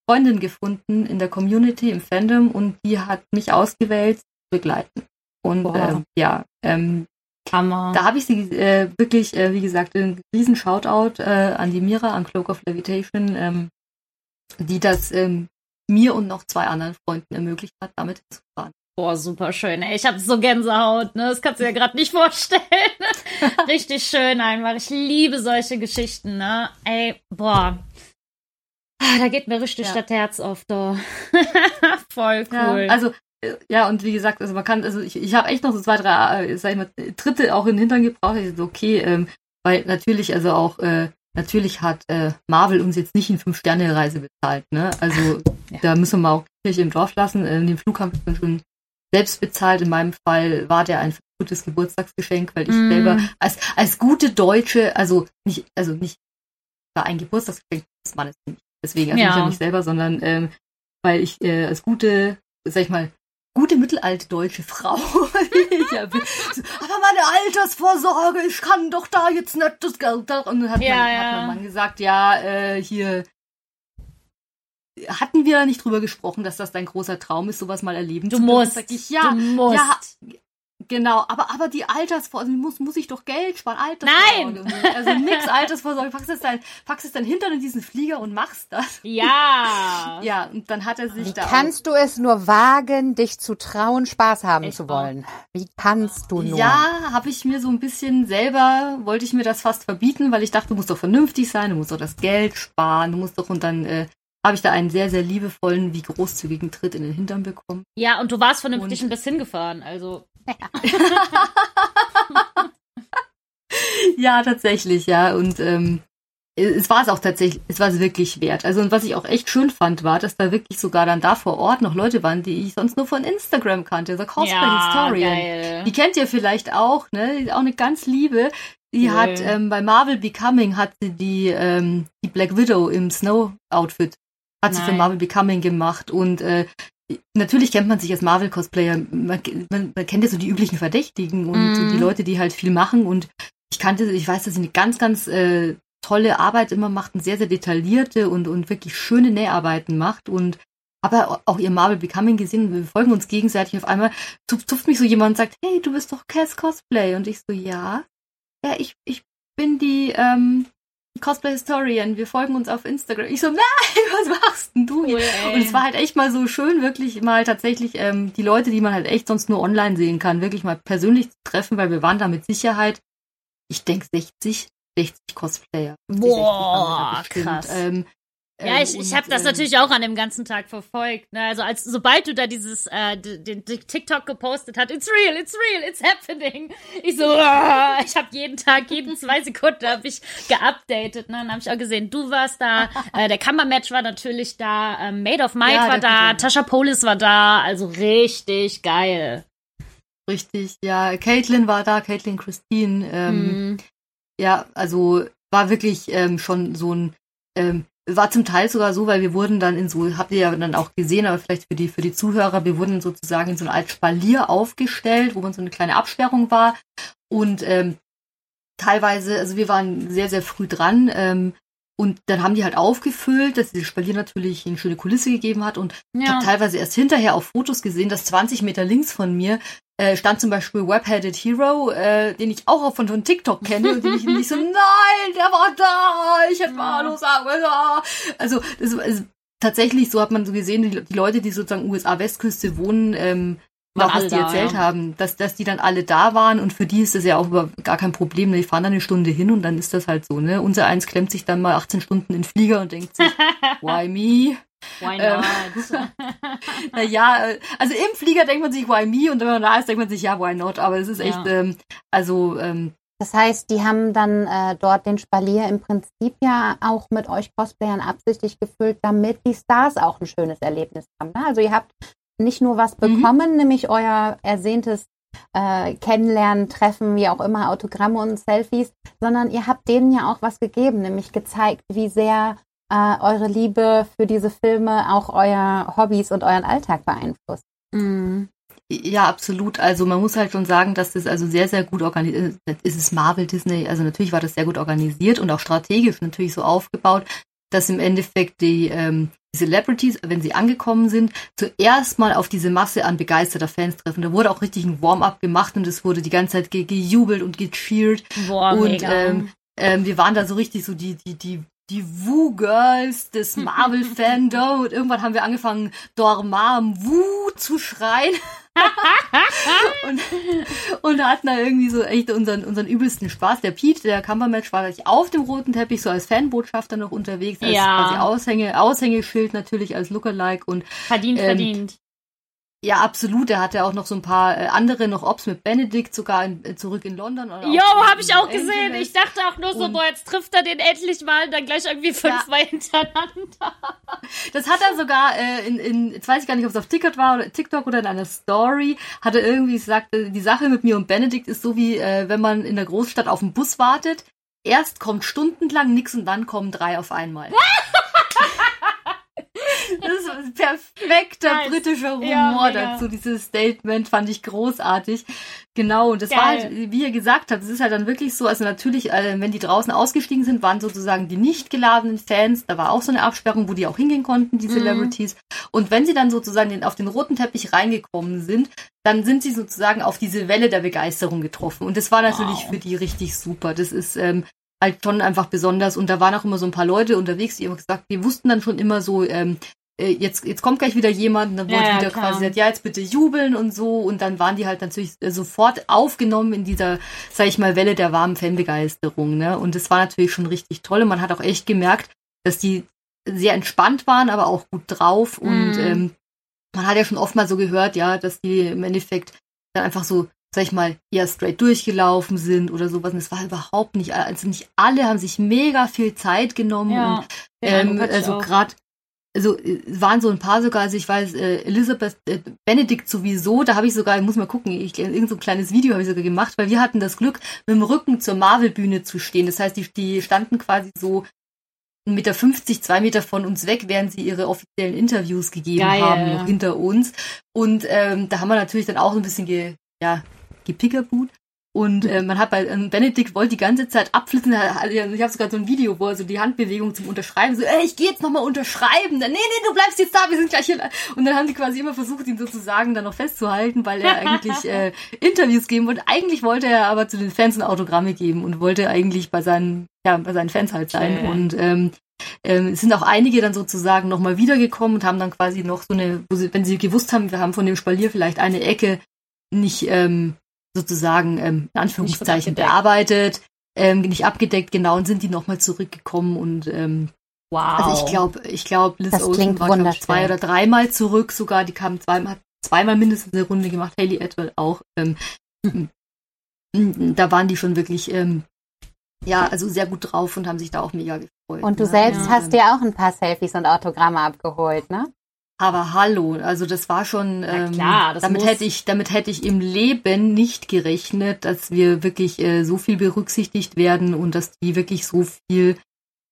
Freundin gefunden in der Community, im Fandom und die hat mich ausgewählt zu begleiten. Und ähm, ja, ähm, Hammer. Da habe ich sie äh, wirklich, äh, wie gesagt, einen riesen Shoutout äh, an die Mira, an Cloak of Levitation, ähm, die das ähm, mir und noch zwei anderen Freunden ermöglicht hat, damit hinzufahren. Boah, super schön. Ey, ich habe so Gänsehaut, ne? Das kannst du dir gerade nicht vorstellen. Richtig schön einfach. Ich liebe solche Geschichten, ne? Ey, boah. Ah, da geht mir richtig ja. das Herz auf, da. Voll cool. Ja, also, äh, ja, und wie gesagt, also man kann, also ich, ich habe echt noch so zwei, drei, äh, sag ich mal, Dritte auch in den Hintern gebraucht. Ich so, okay, ähm, weil natürlich, also auch, äh, natürlich hat äh, Marvel uns jetzt nicht in Fünf-Sterne-Reise bezahlt, ne? Also ja. da müssen wir auch Kirche im Dorf lassen. Äh, den Flug haben wir schon selbst bezahlt. In meinem Fall war der ein gutes Geburtstagsgeschenk, weil ich mm. selber als, als gute Deutsche, also nicht, also nicht war ein Geburtstagsgeschenk des Mannes nicht. Deswegen, also ja. nicht selber, sondern ähm, weil ich äh, als gute, sag ich mal, gute mittelalte deutsche Frau. ja, aber meine Altersvorsorge, ich kann doch da jetzt nicht das Geld. Und dann hat, ja, mein, ja. hat mein Mann gesagt, ja, äh, hier hatten wir nicht drüber gesprochen, dass das dein großer Traum ist, sowas mal erleben du zu können. Musst, ich, ja, du musst. Ja, Genau, aber, aber die Altersvorsorge, muss, muss ich doch Geld sparen, Altersvorsorge. Nein! Also nix Altersvorsorge, packst es dann, packst es dann hinter in diesen Flieger und machst das. Ja! Ja, und dann hat er sich Wie da. kannst du es nur wagen, dich zu trauen, Spaß haben ich zu wollen? Wie kannst du nur? Ja, habe ich mir so ein bisschen selber, wollte ich mir das fast verbieten, weil ich dachte, du musst doch vernünftig sein, du musst doch das Geld sparen, du musst doch und dann, äh, habe ich da einen sehr, sehr liebevollen, wie großzügigen Tritt in den Hintern bekommen. Ja, und du warst vernünftig und, ein bisschen gefahren, also. ja, tatsächlich, ja. Und ähm, es war es auch tatsächlich, es war es wirklich wert. Also und was ich auch echt schön fand, war, dass da wirklich sogar dann da vor Ort noch Leute waren, die ich sonst nur von Instagram kannte. The Cosplay ja, Historian. Geil. Die kennt ihr vielleicht auch, ne? Die ist auch eine ganz liebe. Die cool. hat ähm, bei Marvel Becoming hat sie die, ähm, die Black Widow im Snow-Outfit hat Nein. sie für Marvel Becoming gemacht und äh, natürlich kennt man sich als Marvel-Cosplayer, man, man, man, kennt ja so die üblichen Verdächtigen und mm. so die mhm. Leute, die halt viel machen und ich kannte, ich weiß, dass sie eine ganz, ganz äh, tolle Arbeit immer macht und sehr, sehr detaillierte und, und wirklich schöne Näharbeiten macht und aber auch ihr Marvel Becoming gesehen, wir folgen uns gegenseitig auf einmal, tupft mich so jemand und sagt, hey, du bist doch Cass Cosplay. Und ich so, ja, ja, ich, ich bin die, ähm, Cosplay Historian, wir folgen uns auf Instagram. Ich so, nein, was machst denn du hier? Cool, und es war halt echt mal so schön, wirklich mal tatsächlich ähm, die Leute, die man halt echt sonst nur online sehen kann, wirklich mal persönlich zu treffen, weil wir waren da mit Sicherheit, ich denke 60, 60 Cosplayer. Boah, krass. Ähm, ja, ähm, ich, ich habe das ähm, natürlich auch an dem ganzen Tag verfolgt. Ne? Also als sobald du da dieses äh, den, den TikTok gepostet hat, it's real, it's real, it's happening. Ich so, uh, ich habe jeden Tag, jeden zwei Sekunden habe ich geupdatet. Ne? Dann habe ich auch gesehen, du warst da, äh, der Kammermatch war natürlich da, äh, Made of Might ja, war da, Tasha Polis war da, also richtig geil. Richtig, ja. Caitlin war da, Caitlin Christine. Ähm, hm. Ja, also war wirklich ähm, schon so ein ähm, war zum Teil sogar so, weil wir wurden dann in so, habt ihr ja dann auch gesehen, aber vielleicht für die, für die Zuhörer, wir wurden sozusagen in so eine Art Spalier aufgestellt, wo man so eine kleine Absperrung war. Und ähm, teilweise, also wir waren sehr, sehr früh dran. Ähm, und dann haben die halt aufgefüllt, dass dieses Spalier natürlich eine schöne Kulisse gegeben hat. Und ja. ich habe teilweise erst hinterher auf Fotos gesehen, dass 20 Meter links von mir äh, stand zum Beispiel Webheaded Hero, äh, den ich auch von, von TikTok kenne und den ich nicht so, nein, der war da, ich hätte mal Hallo sagen müssen. Also, das, also tatsächlich, so hat man so gesehen, die, die Leute, die sozusagen USA-Westküste wohnen, ähm, auch was die da, erzählt ja. haben, dass, dass die dann alle da waren und für die ist das ja auch gar kein Problem. Ne? Die fahren dann eine Stunde hin und dann ist das halt so, ne? Unser eins klemmt sich dann mal 18 Stunden in den Flieger und denkt sich, why me? Why ähm, not? naja, also im Flieger denkt man sich, why me? Und wenn man da ist, denkt man sich, ja, why not? Aber es ist echt, ja. ähm, also. Ähm, das heißt, die haben dann äh, dort den Spalier im Prinzip ja auch mit euch Cosplayern absichtlich gefüllt, damit die Stars auch ein schönes Erlebnis haben. Ne? Also ihr habt nicht nur was mhm. bekommen, mhm. nämlich euer ersehntes äh, Kennenlernen, Treffen, wie auch immer, Autogramme und Selfies, sondern ihr habt denen ja auch was gegeben, nämlich gezeigt, wie sehr äh, eure Liebe für diese Filme auch euer Hobbys und euren Alltag beeinflusst. Mhm. Ja, absolut. Also man muss halt schon sagen, dass das also sehr, sehr gut organisiert ist. Ist es Marvel, Disney? Also natürlich war das sehr gut organisiert und auch strategisch natürlich so aufgebaut, dass im Endeffekt die, ähm, die Celebrities, wenn sie angekommen sind, zuerst mal auf diese Masse an begeisterter Fans treffen. Da wurde auch richtig ein Warm-up gemacht und es wurde die ganze Zeit ge gejubelt und gecheert. Boah, und mega. Ähm, ähm, wir waren da so richtig so die, die, die die Woo-Girls des Marvel-Fandom und irgendwann haben wir angefangen, Dormam Woo zu schreien. Und, und hatten da irgendwie so echt unseren, unseren übelsten Spaß. Der Pete, der Kammermatch, war auf dem roten Teppich so als Fanbotschafter noch unterwegs, als ja. quasi Aushänge, Aushängeschild natürlich als Lookalike und verdient, ähm, verdient. Ja, absolut. Er hatte auch noch so ein paar äh, andere, noch Ops mit Benedikt, sogar in, äh, zurück in London. Jo, habe ich auch gesehen. Ich dachte auch nur so, boah, jetzt trifft er den endlich mal und dann gleich irgendwie fünfmal ja. hintereinander. Das hat er sogar äh, in, in, jetzt weiß ich gar nicht, ob es auf TikTok war oder TikTok oder in einer Story, hat er irgendwie gesagt, äh, die Sache mit mir und Benedikt ist so wie, äh, wenn man in der Großstadt auf den Bus wartet. Erst kommt stundenlang nix und dann kommen drei auf einmal. Perfekter nice. britischer Humor ja, dazu. Dieses Statement fand ich großartig. Genau, und das Geil. war halt, wie ihr gesagt habt, es ist halt dann wirklich so, also natürlich, äh, wenn die draußen ausgestiegen sind, waren sozusagen die nicht geladenen Fans, da war auch so eine Absperrung, wo die auch hingehen konnten, die mhm. Celebrities. Und wenn sie dann sozusagen auf den roten Teppich reingekommen sind, dann sind sie sozusagen auf diese Welle der Begeisterung getroffen. Und das war natürlich wow. für die richtig super. Das ist ähm, halt schon einfach besonders. Und da waren auch immer so ein paar Leute unterwegs, die immer gesagt, die wussten dann schon immer so, ähm, äh, jetzt, jetzt kommt gleich wieder jemand und dann wurde ja, wieder klar. quasi gesagt, ja, jetzt bitte jubeln und so. Und dann waren die halt natürlich äh, sofort aufgenommen in dieser, sag ich mal, Welle der warmen Fanbegeisterung. Ne? Und das war natürlich schon richtig toll. Und man hat auch echt gemerkt, dass die sehr entspannt waren, aber auch gut drauf. Und mm. ähm, man hat ja schon oft mal so gehört, ja, dass die im Endeffekt dann einfach so, sag ich mal, eher straight durchgelaufen sind oder sowas. Und es war überhaupt nicht, also nicht alle haben sich mega viel Zeit genommen. Ja, und, ähm, also gerade also waren so ein paar sogar, also ich weiß, äh, Elizabeth äh, Benedict sowieso, da habe ich sogar, ich muss mal gucken, ich, irgend so ein kleines Video habe ich sogar gemacht, weil wir hatten das Glück, mit dem Rücken zur Marvel-Bühne zu stehen. Das heißt, die, die standen quasi so 1,50 Meter, 50, zwei Meter von uns weg, während sie ihre offiziellen Interviews gegeben Geil. haben, noch hinter uns. Und ähm, da haben wir natürlich dann auch ein bisschen ge, ja, gepickerboot. Und äh, man hat bei äh, Benedikt wollte die ganze Zeit abflitzen. Ich habe sogar so ein Video, wo er so die Handbewegung zum Unterschreiben so, ey, ich gehe jetzt nochmal unterschreiben. Dann, nee, nee, du bleibst jetzt da, wir sind gleich hier. Und dann haben die quasi immer versucht, ihn sozusagen dann noch festzuhalten, weil er eigentlich äh, Interviews geben wollte. Eigentlich wollte er aber zu den Fans ein Autogramme geben und wollte eigentlich bei seinen, ja, bei seinen Fans halt sein. Okay. Und ähm, ähm, es sind auch einige dann sozusagen nochmal wiedergekommen und haben dann quasi noch so eine, sie, wenn sie gewusst haben, wir haben von dem Spalier vielleicht eine Ecke nicht ähm, sozusagen ähm, in Anführungszeichen bearbeitet, ähm, nicht abgedeckt, genau, und sind die nochmal zurückgekommen und ähm, Wow. Also ich glaube, ich glaube, Liz das Olsen war glaub, zwei oder dreimal zurück sogar. Die kamen zweimal, zweimal mindestens eine Runde gemacht. Haley Edward auch. Ähm, hm. Da waren die schon wirklich, ähm, ja, also sehr gut drauf und haben sich da auch mega gefreut. Und du ne? selbst ja. hast dir auch ein paar Selfies und Autogramme abgeholt, ne? Aber hallo, also das war schon, ähm, klar, damit hätte ich, damit hätte ich im Leben nicht gerechnet, dass wir wirklich äh, so viel berücksichtigt werden und dass die wirklich so viel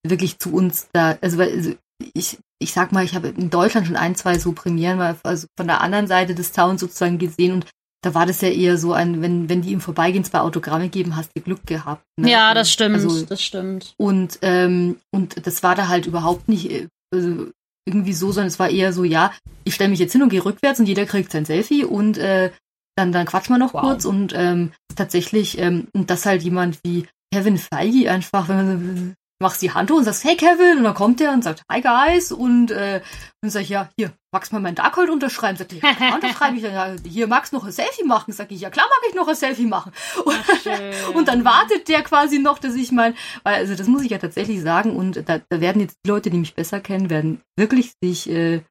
wirklich zu uns da, also, also ich, ich sag mal, ich habe in Deutschland schon ein, zwei so Premieren mal also von der anderen Seite des Towns sozusagen gesehen und da war das ja eher so ein, wenn, wenn die im Vorbeigehen zwei Autogramme geben, hast du Glück gehabt. Ne? Ja, das stimmt, also, das stimmt. Und, ähm, und das war da halt überhaupt nicht, äh, also irgendwie so, sondern es war eher so, ja, ich stelle mich jetzt hin und gehe rückwärts und jeder kriegt sein Selfie und äh, dann, dann quatschen wir noch wow. kurz und ähm, tatsächlich, ähm, und das halt jemand wie Kevin Feige einfach, wenn man machst die Hand hoch und sagst, hey Kevin, und dann kommt der und sagt, hi guys, und äh, dann sag ich, ja, hier, magst du mal mein Darkhold unterschreiben? Sagt ich, ja, unterschreibe ich dann, ja, hier, magst du noch ein Selfie machen? Sag ich, ja klar mag ich noch ein Selfie machen. Und, Ach, und dann wartet der quasi noch, dass ich mein, weil, also das muss ich ja tatsächlich sagen, und da, da werden jetzt die Leute, die mich besser kennen, werden wirklich sich äh,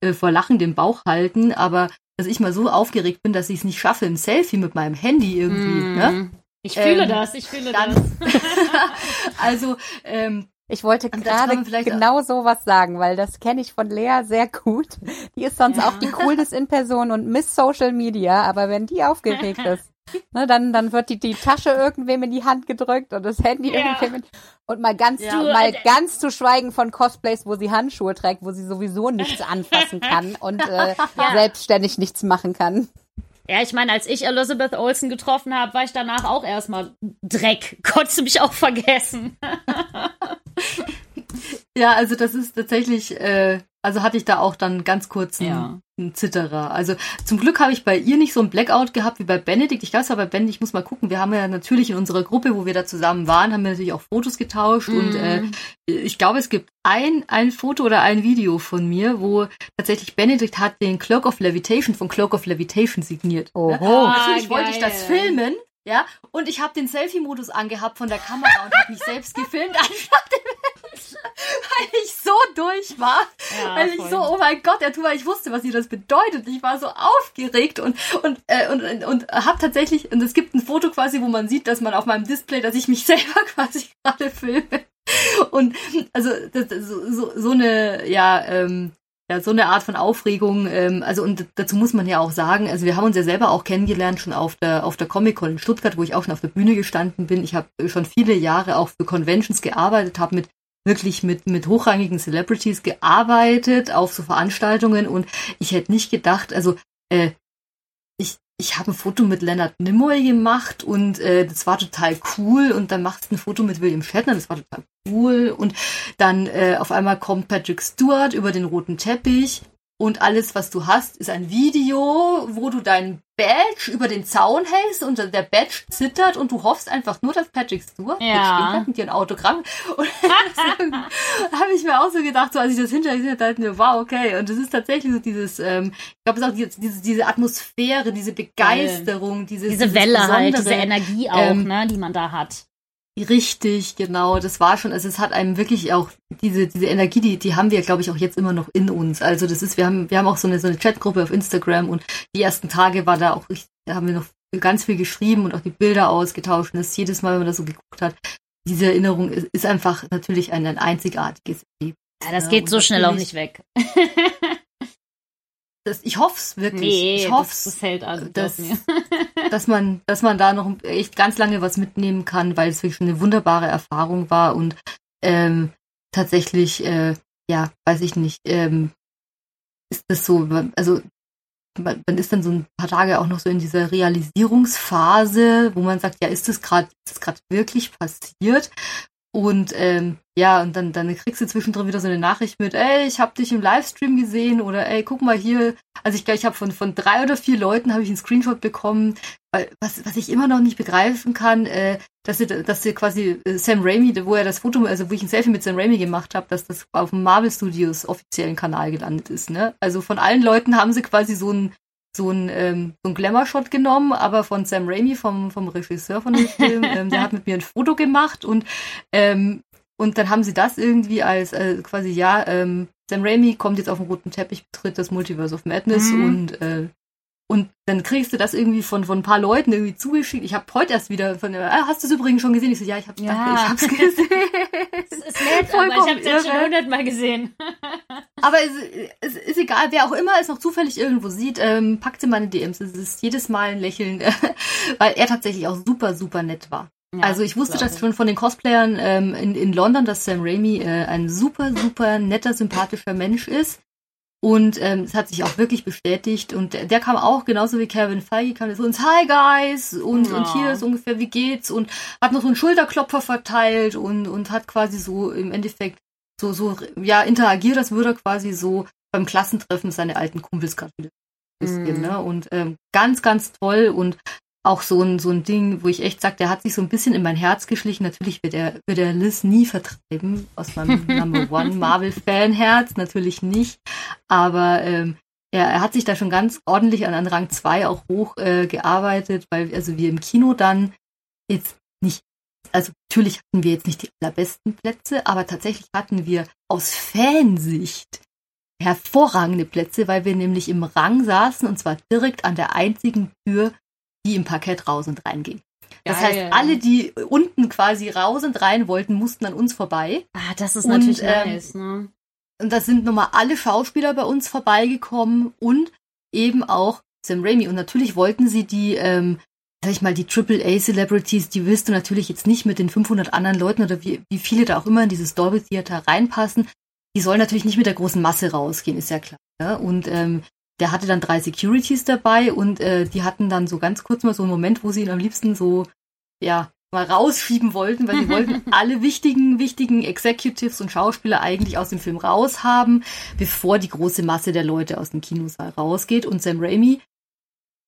äh, vor Lachen den Bauch halten, aber dass ich mal so aufgeregt bin, dass ich es nicht schaffe, ein Selfie mit meinem Handy irgendwie, mm. ne? Ich fühle ähm, das, ich fühle das. also, ähm, ich wollte gerade genau so was sagen, weil das kenne ich von Lea sehr gut. Die ist sonst ja. auch die Coolness in Person und Miss Social Media, aber wenn die aufgeregt ist, ne, dann, dann wird die, die Tasche irgendwem in die Hand gedrückt und das Handy ja. irgendwem und mal ganz ja. zu, mal ganz zu schweigen von Cosplays, wo sie Handschuhe trägt, wo sie sowieso nichts anfassen kann und äh, selbstständig nichts machen kann. Ja, ich meine, als ich Elizabeth Olsen getroffen habe, war ich danach auch erstmal Dreck. Konntest du mich auch vergessen. ja, also das ist tatsächlich, äh, also hatte ich da auch dann ganz kurz einen, ja. einen Zitterer. Also zum Glück habe ich bei ihr nicht so ein Blackout gehabt wie bei Benedikt. Ich glaube, es war bei Benedikt, ich muss mal gucken. Wir haben ja natürlich in unserer Gruppe, wo wir da zusammen waren, haben wir natürlich auch Fotos getauscht. Mm. Und äh, mhm. ich glaube, es gibt ein, ein Foto oder ein Video von mir, wo tatsächlich Benedikt hat den Cloak of Levitation von Cloak of Levitation signiert. Oh, natürlich ah, wollte ich das filmen. Ja, und ich habe den Selfie-Modus angehabt von der Kamera und habe mich selbst gefilmt, einfach weil ich so durch war. Ja, weil ich so, oh mein Gott, er weil ich wusste, was ihr das bedeutet. Ich war so aufgeregt und, und, äh, und, und, und habe tatsächlich, und es gibt ein Foto quasi, wo man sieht, dass man auf meinem Display, dass ich mich selber quasi gerade filme. Und also das, so, so, so eine, ja, ähm, ja, so eine Art von Aufregung, ähm, also und dazu muss man ja auch sagen, also wir haben uns ja selber auch kennengelernt schon auf der auf der Comic Con in Stuttgart, wo ich auch schon auf der Bühne gestanden bin. Ich habe schon viele Jahre auch für Conventions gearbeitet, habe mit wirklich mit mit hochrangigen Celebrities gearbeitet auf so Veranstaltungen und ich hätte nicht gedacht, also äh, ich ich habe ein Foto mit Leonard Nimoy gemacht und äh, das war total cool und dann machst du ein Foto mit William Shatner, das war total cool und dann äh, auf einmal kommt Patrick Stewart über den roten Teppich und alles, was du hast, ist ein Video, wo du deinen Badge über den Zaun hältst und der Badge zittert und du hoffst einfach nur, dass Patrick Stewart ja. mit dir ein Autogramm. Und da habe ich mir auch so gedacht, so als ich das hinterher gesehen habe, dachte ich mir, wow, okay. Und es ist tatsächlich so dieses, ähm, ich glaube, es ist auch diese, diese Atmosphäre, diese Begeisterung, dieses, diese Welle halt, diese Energie auch, ähm, ne, die man da hat. Richtig, genau. Das war schon, also es hat einem wirklich auch diese, diese Energie, die, die haben wir, glaube ich, auch jetzt immer noch in uns. Also das ist, wir haben, wir haben auch so eine, so eine Chatgruppe auf Instagram und die ersten Tage war da auch, da haben wir noch ganz viel geschrieben und auch die Bilder ausgetauscht und das jedes Mal, wenn man das so geguckt hat, diese Erinnerung ist, ist einfach natürlich ein, ein einzigartiges Leben. Ja, das geht so schnell auch nicht weg. das, ich hoffe es wirklich. Nee, ich hoffe das, das hält dass, dass man, dass man da noch echt ganz lange was mitnehmen kann, weil es wirklich eine wunderbare Erfahrung war und ähm, tatsächlich, äh, ja, weiß ich nicht, ähm, ist das so, also man, man ist dann so ein paar Tage auch noch so in dieser Realisierungsphase, wo man sagt, ja, ist das gerade, ist das gerade wirklich passiert? Und ähm, ja, und dann, dann kriegst du zwischendrin wieder so eine Nachricht mit, ey, ich habe dich im Livestream gesehen oder ey, guck mal hier. Also ich glaube, ich habe von, von drei oder vier Leuten habe ich einen Screenshot bekommen, weil, was, was ich immer noch nicht begreifen kann, äh, dass sie, dass sie quasi äh, Sam Raimi, wo er das Foto, also wo ich ein Selfie mit Sam Raimi gemacht habe, dass das auf dem Marvel Studios offiziellen Kanal gelandet ist. Ne? Also von allen Leuten haben sie quasi so ein so ein, ähm, so ein Glamour-Shot genommen, aber von Sam Raimi, vom, vom Regisseur von dem Film. ähm, der hat mit mir ein Foto gemacht und, ähm, und dann haben sie das irgendwie als äh, quasi, ja, ähm, Sam Raimi kommt jetzt auf den roten Teppich, betritt das Multiverse of Madness mhm. und äh, und dann kriegst du das irgendwie von, von ein paar Leuten irgendwie zugeschickt. Ich habe heute erst wieder von, ah, hast du es übrigens schon gesehen? Ich so, ja, ich habe ja. Ich hab's gesehen. es ist nett, aber ich habe es jetzt schon hundertmal gesehen. aber es, es, ist egal, wer auch immer es noch zufällig irgendwo sieht, ähm, packt in meine DMs. Es ist jedes Mal ein Lächeln, weil er tatsächlich auch super, super nett war. Ja, also ich wusste das schon von den Cosplayern ähm, in, in London, dass Sam Raimi äh, ein super, super netter, sympathischer Mensch ist. Und ähm, es hat sich auch wirklich bestätigt. Und der, der kam auch, genauso wie Kevin Feige, kam so ins Hi Guys und, ja. und hier ist ungefähr, wie geht's? Und hat noch so einen Schulterklopfer verteilt und, und hat quasi so im Endeffekt so, so, ja, interagiert, das würde er quasi so beim Klassentreffen seine alten Kumpels gerade wieder bisschen, mm. ne? Und ähm, ganz, ganz toll und auch so ein, so ein Ding, wo ich echt sage, der hat sich so ein bisschen in mein Herz geschlichen. Natürlich wird er, wird er Liz nie vertreiben aus meinem Number One Marvel-Fan-Herz, natürlich nicht. Aber ähm, er, er hat sich da schon ganz ordentlich an, an Rang 2 auch hoch äh, gearbeitet, weil also wir im Kino dann jetzt nicht, also natürlich hatten wir jetzt nicht die allerbesten Plätze, aber tatsächlich hatten wir aus Fansicht hervorragende Plätze, weil wir nämlich im Rang saßen und zwar direkt an der einzigen Tür, die im Parkett raus und rein ging. Das Geil. heißt, alle, die unten quasi raus und rein wollten, mussten an uns vorbei. Ah, das ist und, natürlich ähm, nice, ne? Und da sind nochmal alle Schauspieler bei uns vorbeigekommen und eben auch Sam Raimi. Und natürlich wollten sie die, ähm, sag ich mal, die AAA-Celebrities, die willst du natürlich jetzt nicht mit den 500 anderen Leuten oder wie, wie viele da auch immer in dieses Dolby Theater reinpassen. Die sollen natürlich nicht mit der großen Masse rausgehen, ist ja klar. Ne? Und ähm, der hatte dann drei Securities dabei und äh, die hatten dann so ganz kurz mal so einen Moment, wo sie ihn am liebsten so, ja, mal rausschieben wollten, weil sie wollten alle wichtigen, wichtigen Executives und Schauspieler eigentlich aus dem Film raushaben, bevor die große Masse der Leute aus dem Kinosaal rausgeht. Und Sam Raimi,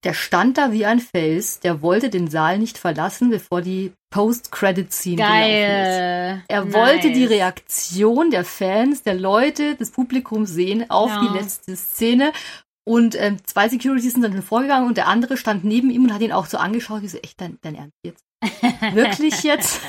der stand da wie ein Fels, der wollte den Saal nicht verlassen, bevor die Post-Credit-Scene gelaufen ist. Er nice. wollte die Reaktion der Fans, der Leute, des Publikums sehen auf ja. die letzte Szene und ähm, zwei Securities sind dann vorgegangen und der andere stand neben ihm und hat ihn auch so angeschaut, wie so, echt, dein, dein Ernst jetzt? Wirklich jetzt?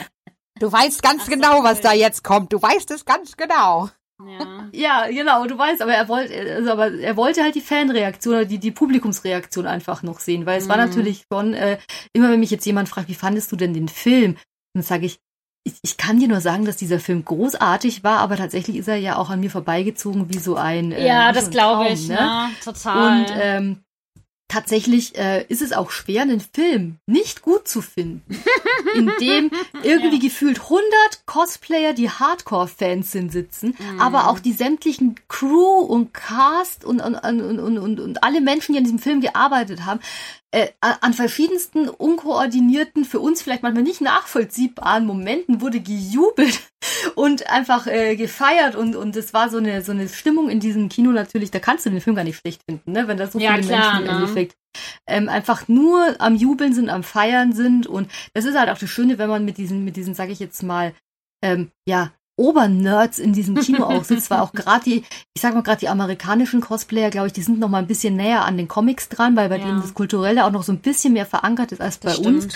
Du weißt ganz Ach, genau, was da jetzt kommt. Du weißt es ganz genau. Ja. ja, genau, du weißt, aber er wollte, also, aber er wollte halt die Fanreaktion oder die, die Publikumsreaktion einfach noch sehen, weil es mhm. war natürlich schon, äh, immer wenn mich jetzt jemand fragt, wie fandest du denn den Film? Dann sage ich, ich, ich kann dir nur sagen, dass dieser Film großartig war, aber tatsächlich ist er ja auch an mir vorbeigezogen wie so ein. Äh, ja, das glaube ich, ne? Ja, total. Und ähm, tatsächlich äh, ist es auch schwer, einen Film nicht gut zu finden, in dem irgendwie ja. gefühlt 100 Cosplayer, die Hardcore-Fans sind, sitzen, mhm. aber auch die sämtlichen Crew und Cast und, und, und, und, und, und alle Menschen, die an diesem Film gearbeitet haben, äh, an verschiedensten unkoordinierten, für uns vielleicht manchmal nicht nachvollziehbaren Momenten wurde gejubelt und einfach äh, gefeiert und und es war so eine so eine Stimmung in diesem Kino natürlich, da kannst du den Film gar nicht schlecht finden, ne, wenn da so ja, viele klar, Menschen im ne? Endeffekt ähm, einfach nur am Jubeln sind, am Feiern sind und das ist halt auch das Schöne, wenn man mit diesen mit diesen, sage ich jetzt mal, ähm, ja Obernerds in diesem Kino auch sitzt, weil auch gerade die, ich sag mal gerade die amerikanischen Cosplayer, glaube ich, die sind noch mal ein bisschen näher an den Comics dran, weil bei ja. denen das Kulturelle auch noch so ein bisschen mehr verankert ist als bei uns.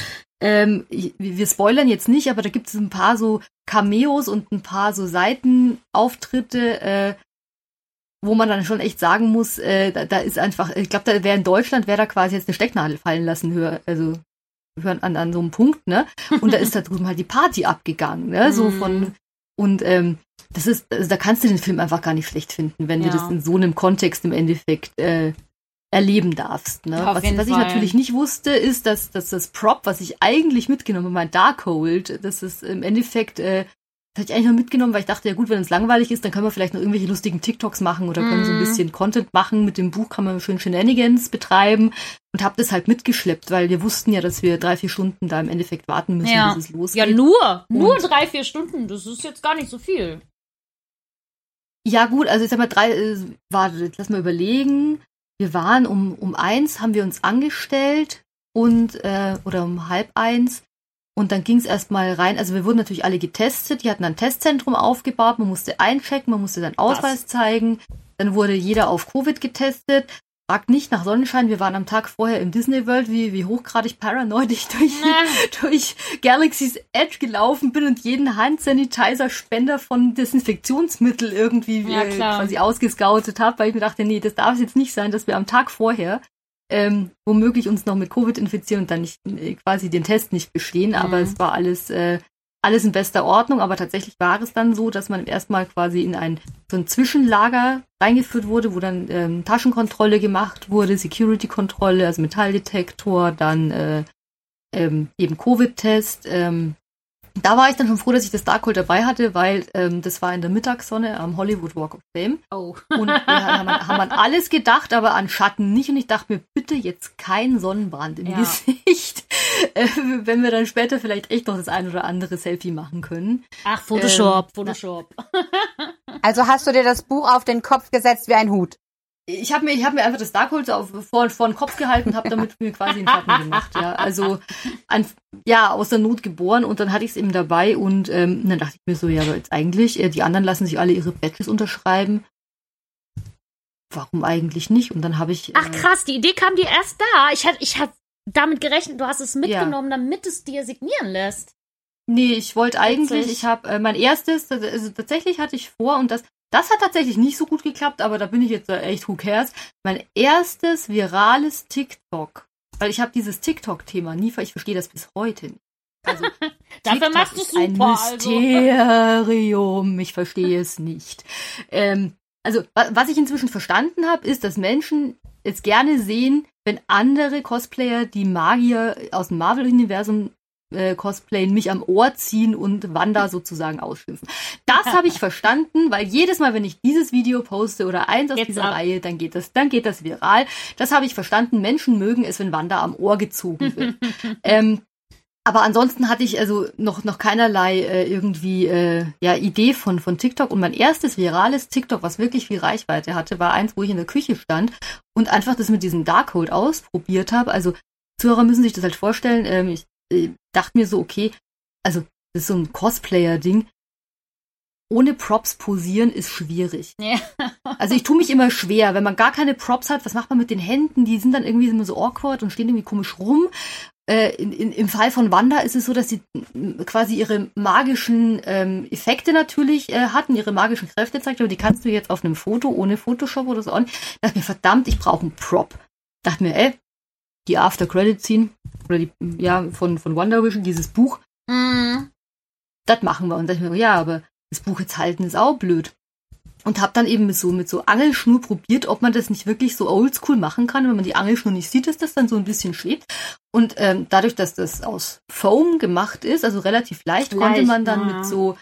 Ähm, wir spoilern jetzt nicht, aber da gibt es ein paar so Cameos und ein paar so Seitenauftritte, äh, wo man dann schon echt sagen muss, äh, da, da ist einfach, ich glaube, da wäre in Deutschland, wäre da quasi jetzt eine Stecknadel fallen lassen, höher, also hören an, an so einem Punkt, ne? Und da ist da drüben halt die Party abgegangen, ne? So mhm. von und ähm, das ist, also da kannst du den Film einfach gar nicht schlecht finden, wenn ja. du das in so einem Kontext im Endeffekt äh, erleben darfst. Ne? was, was ich natürlich nicht wusste, ist, dass, dass das Prop, was ich eigentlich mitgenommen habe, mein Darkhold, dass es im Endeffekt äh, das hatte ich eigentlich noch mitgenommen, weil ich dachte, ja gut, wenn es langweilig ist, dann können wir vielleicht noch irgendwelche lustigen TikToks machen oder können mm. so ein mhm. bisschen Content machen. Mit dem Buch kann man schön Shenanigans betreiben und habe das halt mitgeschleppt, weil wir wussten ja, dass wir drei, vier Stunden da im Endeffekt warten müssen, ja. bis es losgeht. Ja, nur, und nur drei, vier Stunden, das ist jetzt gar nicht so viel. Ja gut, also ich sag mal, drei, äh, warte, jetzt lass mal überlegen. Wir waren um, um eins, haben wir uns angestellt und, äh, oder um halb eins und dann ging es erstmal rein. Also wir wurden natürlich alle getestet. Die hatten ein Testzentrum aufgebaut. Man musste einchecken, man musste seinen Ausweis Was? zeigen. Dann wurde jeder auf Covid getestet. Fragt nicht nach Sonnenschein. Wir waren am Tag vorher im Disney World, wie, wie hochgradig paranoid ich durch, durch Galaxy's Edge gelaufen bin und jeden Handsanitizer-Spender von Desinfektionsmittel irgendwie ja, äh, quasi ausgescoutet habe, weil ich mir dachte, nee, das darf jetzt nicht sein, dass wir am Tag vorher ähm, womöglich uns noch mit Covid infizieren und dann nicht äh, quasi den Test nicht bestehen. Mhm. Aber es war alles äh, alles in bester Ordnung. Aber tatsächlich war es dann so, dass man erstmal quasi in ein so ein Zwischenlager reingeführt wurde, wo dann ähm, Taschenkontrolle gemacht wurde, Security-Kontrolle, also Metalldetektor, dann äh, ähm, eben Covid-Test. Ähm, da war ich dann schon froh, dass ich das Darkhold dabei hatte, weil ähm, das war in der Mittagssonne am Hollywood Walk of Fame. Oh. Und wir haben, haben an alles gedacht, aber an Schatten nicht. Und ich dachte mir, bitte jetzt kein Sonnenbrand im ja. Gesicht, äh, wenn wir dann später vielleicht echt noch das ein oder andere Selfie machen können. Ach, Photoshop, ähm, Photoshop. Also hast du dir das Buch auf den Kopf gesetzt wie ein Hut? Ich habe mir, ich hab mir einfach das Darkhold vor, vor den Kopf gehalten und habe damit mir quasi einen Schatten gemacht. Ja, also ein, ja, aus der Not geboren und dann hatte ich es eben dabei und ähm, dann dachte ich mir so, ja, aber jetzt eigentlich, äh, die anderen lassen sich alle ihre Badges unterschreiben. Warum eigentlich nicht? Und dann habe ich. Äh, Ach krass, die Idee kam dir erst da. Ich hatte, ich hatte damit gerechnet, du hast es mitgenommen, ja. damit es dir signieren lässt. Nee, ich wollte eigentlich, ich habe äh, mein erstes, also tatsächlich hatte ich vor und das, das hat tatsächlich nicht so gut geklappt, aber da bin ich jetzt echt who cares. Mein erstes virales TikTok, weil ich habe dieses TikTok-Thema nie, ich verstehe das bis heute nicht. Also, Dafür machst du super. Ein also. Mysterium, also. ich verstehe es nicht. Ähm, also, was ich inzwischen verstanden habe, ist, dass Menschen es gerne sehen, wenn andere Cosplayer die Magier aus dem Marvel-Universum äh, cosplayen, mich am Ohr ziehen und Wanda sozusagen ausschimpfen. Das habe ich verstanden, weil jedes Mal, wenn ich dieses Video poste oder eins aus Jetzt dieser ab. Reihe, dann geht das, dann geht das viral. Das habe ich verstanden. Menschen mögen es, wenn Wanda am Ohr gezogen wird. ähm, aber ansonsten hatte ich also noch noch keinerlei äh, irgendwie äh, ja Idee von von TikTok und mein erstes virales TikTok, was wirklich viel Reichweite hatte, war eins, wo ich in der Küche stand und einfach das mit diesem Darkhold ausprobiert habe. Also Zuhörer müssen sich das halt vorstellen. Ähm, ich äh, dachte mir so, okay, also das ist so ein Cosplayer-Ding. Ohne Props posieren ist schwierig. Ja. Also ich tue mich immer schwer, wenn man gar keine Props hat, was macht man mit den Händen? Die sind dann irgendwie immer so awkward und stehen irgendwie komisch rum. Äh, in, in, Im Fall von Wanda ist es so, dass sie quasi ihre magischen ähm, Effekte natürlich äh, hatten, ihre magischen Kräfte zeigt, aber die kannst du jetzt auf einem Foto ohne Photoshop oder so an. Dachte mir, verdammt, ich brauche einen Prop. Dachte mir, ey, die After Credit Scene oder die, ja, von, von Wonder Vision, dieses Buch. Mhm. Das machen wir. Und dann dachte ich mir, ja, aber das Buch jetzt halten ist auch blöd. Und hab dann eben mit so, mit so Angelschnur probiert, ob man das nicht wirklich so oldschool machen kann. Wenn man die Angelschnur nicht sieht, ist das dann so ein bisschen schwebt. Und ähm, dadurch, dass das aus Foam gemacht ist, also relativ leicht, leicht konnte man dann ja. mit so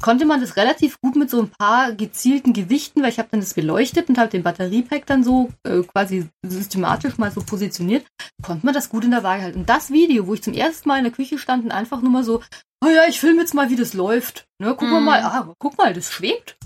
konnte man das relativ gut mit so ein paar gezielten Gewichten, weil ich habe dann das beleuchtet und habe den Batteriepack dann so äh, quasi systematisch mal so positioniert, konnte man das gut in der Waage halten. Und das Video, wo ich zum ersten Mal in der Küche stand und einfach nur mal so, oh ja, ich filme jetzt mal, wie das läuft. Ne, guck mm. mal, ah, guck mal, das schwebt.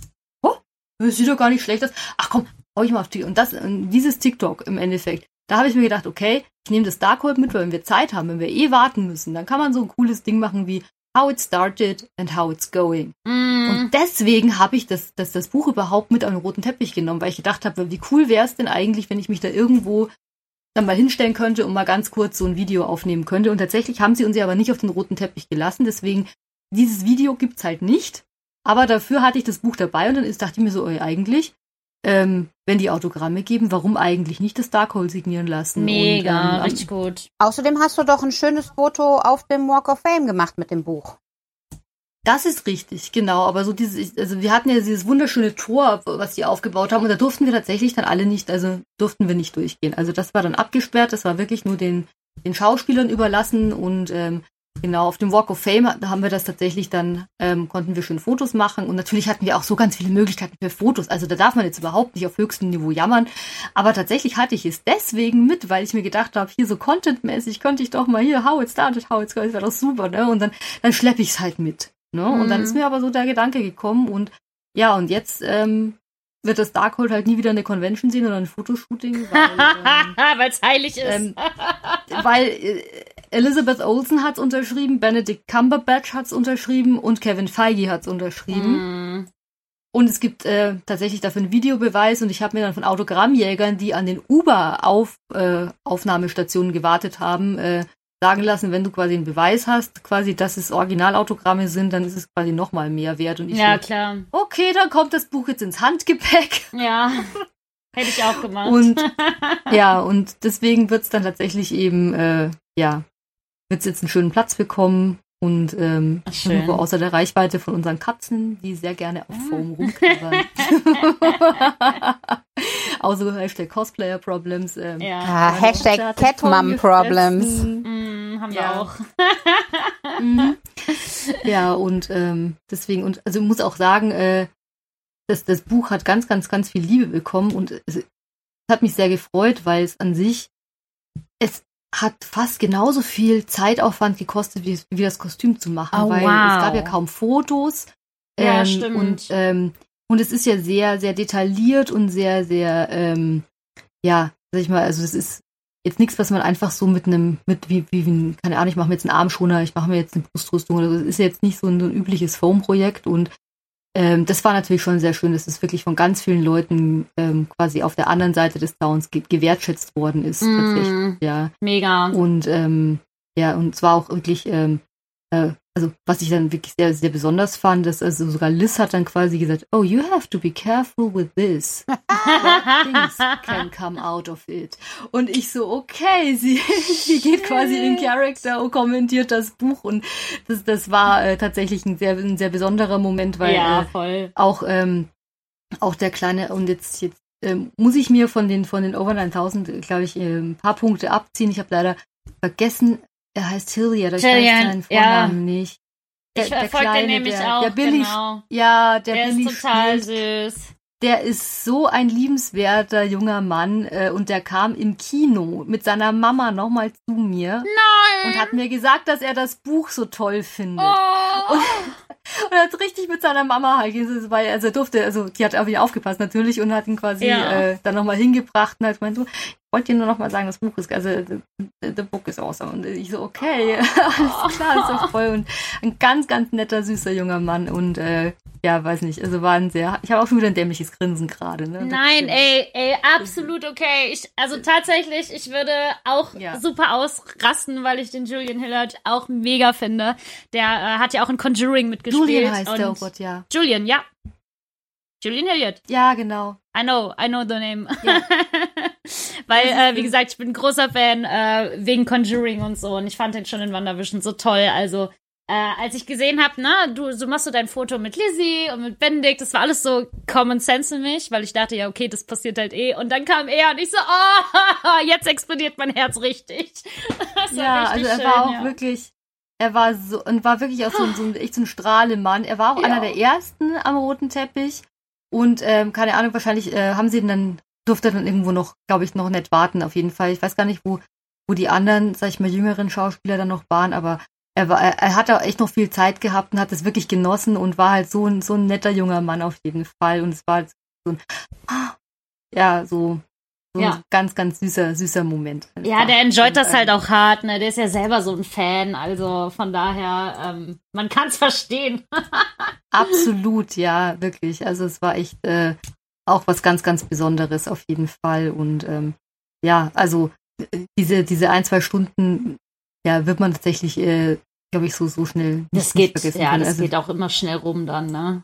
Oh, das sieht doch gar nicht schlecht aus. Ach komm, hau ich mal auf TikTok. Und das, dieses TikTok im Endeffekt, da habe ich mir gedacht, okay, ich nehme das Darkhold mit, weil wenn wir Zeit haben, wenn wir eh warten müssen, dann kann man so ein cooles Ding machen wie, How It Started and How It's Going. Mm. Und deswegen habe ich das, das, das Buch überhaupt mit auf den roten Teppich genommen, weil ich gedacht habe, wie cool wäre es denn eigentlich, wenn ich mich da irgendwo dann mal hinstellen könnte und mal ganz kurz so ein Video aufnehmen könnte. Und tatsächlich haben sie uns ja aber nicht auf den roten Teppich gelassen. Deswegen, dieses Video gibt's halt nicht. Aber dafür hatte ich das Buch dabei und dann ist, dachte ich mir so, ey, eigentlich, ähm, wenn die Autogramme geben, warum eigentlich nicht das Darkhold signieren lassen? Mega, und, ähm, richtig gut. Außerdem hast du doch ein schönes Foto auf dem Walk of Fame gemacht mit dem Buch. Das ist richtig, genau. Aber so dieses, also wir hatten ja dieses wunderschöne Tor, was die aufgebaut haben, und da durften wir tatsächlich dann alle nicht, also durften wir nicht durchgehen. Also das war dann abgesperrt, das war wirklich nur den, den Schauspielern überlassen und ähm, genau auf dem Walk of Fame haben wir das tatsächlich dann, ähm, konnten wir schön Fotos machen und natürlich hatten wir auch so ganz viele Möglichkeiten für Fotos. Also da darf man jetzt überhaupt nicht auf höchstem Niveau jammern. Aber tatsächlich hatte ich es deswegen mit, weil ich mir gedacht habe, hier so contentmäßig könnte ich doch mal hier, how it started, how it's going, das wäre doch super, ne? Und dann, dann schleppe ich es halt mit. Ne? Mhm. Und dann ist mhm. mir aber so der Gedanke gekommen und ja, und jetzt ähm, wird das Darkhold halt nie wieder eine Convention sehen oder ein Fotoshooting, weil es ähm, heilig ist. Ähm, weil äh, Elizabeth Olsen hat's unterschrieben, Benedict Cumberbatch hat's unterschrieben und Kevin Feige hat's unterschrieben. Mm. Und es gibt äh, tatsächlich dafür einen Videobeweis und ich habe mir dann von Autogrammjägern, die an den Uber-Aufnahmestationen äh, gewartet haben, äh, sagen lassen, wenn du quasi einen Beweis hast, quasi, dass es Originalautogramme sind, dann ist es quasi nochmal mehr wert. Und ich ja, so, klar. Okay, dann kommt das Buch jetzt ins Handgepäck. Ja. Hätte ich auch gemacht. Und ja, und deswegen wird es dann tatsächlich eben, äh, ja, wird es jetzt einen schönen Platz bekommen und ähm, irgendwo außer der Reichweite von unseren Katzen, die sehr gerne auf Foam rumknabbern. Außer Hashtag Cosplayer Problems. Ähm, ja. Ah, Hashtag Catmom Problems. Haben wir auch. mhm. Ja, und ähm, deswegen, und also muss auch sagen, äh, das, das Buch hat ganz, ganz, ganz viel Liebe bekommen und es, es hat mich sehr gefreut, weil es an sich, es hat fast genauso viel Zeitaufwand gekostet, wie, wie das Kostüm zu machen, oh, weil wow. es gab ja kaum Fotos. Ähm, ja, stimmt. Und, ähm, und es ist ja sehr, sehr detailliert und sehr, sehr, ähm, ja, sag ich mal, also es ist jetzt nichts, was man einfach so mit einem, mit wie, wie, keine Ahnung, ich mache mir jetzt einen Armschoner, ich mache mir jetzt eine Brustrüstung oder so. Es ist ja jetzt nicht so ein, so ein übliches Foam-Projekt und ähm, das war natürlich schon sehr schön, dass es wirklich von ganz vielen Leuten ähm, quasi auf der anderen Seite des Zauns ge gewertschätzt worden ist. Mm, tatsächlich, ja. Mega. Und ähm, ja, und zwar auch wirklich ähm, äh, also was ich dann wirklich sehr, sehr besonders fand, ist, also sogar Liz hat dann quasi gesagt, oh, you have to be careful with this. Things can come out of it. Und ich so, okay, sie, sie geht quasi in Character und kommentiert das Buch und das, das war äh, tatsächlich ein sehr, ein sehr besonderer Moment, weil ja, äh, auch, ähm, auch der kleine, und jetzt, jetzt ähm, muss ich mir von den, von den Over 9000, glaube ich, äh, ein paar Punkte abziehen. Ich habe leider vergessen, er heißt Hilliard, ich Hilliard, weiß seinen Vornamen ja. nicht. Der, ich verfolge den nämlich der, auch, der Billy, genau. Ja, der, der Billy ist total spielt. süß. Der ist so ein liebenswerter junger Mann äh, und der kam im Kino mit seiner Mama nochmal zu mir. Nein! Und hat mir gesagt, dass er das Buch so toll findet. Oh. Und, und er hat richtig mit seiner Mama halt, weil also er durfte, also die hat auf ihn aufgepasst natürlich und hat ihn quasi ja. äh, dann nochmal hingebracht und hat gemeint, so, wollte dir nur noch mal sagen, das Buch ist, also the, the book is awesome. Und ich so, okay, alles klar, ist doch voll. Und ein ganz, ganz netter, süßer junger Mann. Und äh, ja, weiß nicht, also war ein sehr, ich habe auch schon wieder ein dämliches Grinsen gerade. Ne? Nein, ey, ey, absolut okay. Ich, also tatsächlich, ich würde auch ja. super ausrasten, weil ich den Julian Hillard auch mega finde. Der äh, hat ja auch in Conjuring mitgespielt. Julian heißt der, oh Gott, ja. Julian, ja. Julian Hilliard. Ja, genau. I know, I know the name. Ja. Weil, äh, wie gesagt, ich bin ein großer Fan äh, wegen Conjuring und so und ich fand den schon in WandaVision so toll. Also, äh, als ich gesehen habe, ne, du, so machst du dein Foto mit Lizzie und mit Benedict, das war alles so Common Sense für mich, weil ich dachte, ja, okay, das passiert halt eh. Und dann kam er und ich so, oh, jetzt explodiert mein Herz richtig. ja, also er schön, war auch ja. wirklich, er war so, und war wirklich auch so, so, ein, echt so ein Strahlemann. Er war auch ja. einer der ersten am roten Teppich. Und ähm, keine Ahnung, wahrscheinlich äh, haben sie ihn dann, durfte dann irgendwo noch, glaube ich, noch nicht warten, auf jeden Fall. Ich weiß gar nicht, wo, wo die anderen, sag ich mal, jüngeren Schauspieler dann noch waren, aber er war, er, hat auch echt noch viel Zeit gehabt und hat es wirklich genossen und war halt so ein, so ein netter junger Mann auf jeden Fall. Und es war halt so ein, ja, so, So ja. ein ganz, ganz süßer, süßer Moment. Ja, der enjoyt das halt auch hart, ne? Der ist ja selber so ein Fan, also von daher, ähm, man kann es verstehen. Absolut, ja, wirklich. Also es war echt äh, auch was ganz, ganz Besonderes auf jeden Fall. Und ähm, ja, also äh, diese, diese ein, zwei Stunden, ja, wird man tatsächlich, äh, glaube ich, so, so schnell nicht, das geht, vergessen. Ja, das also, geht auch immer schnell rum dann, ne?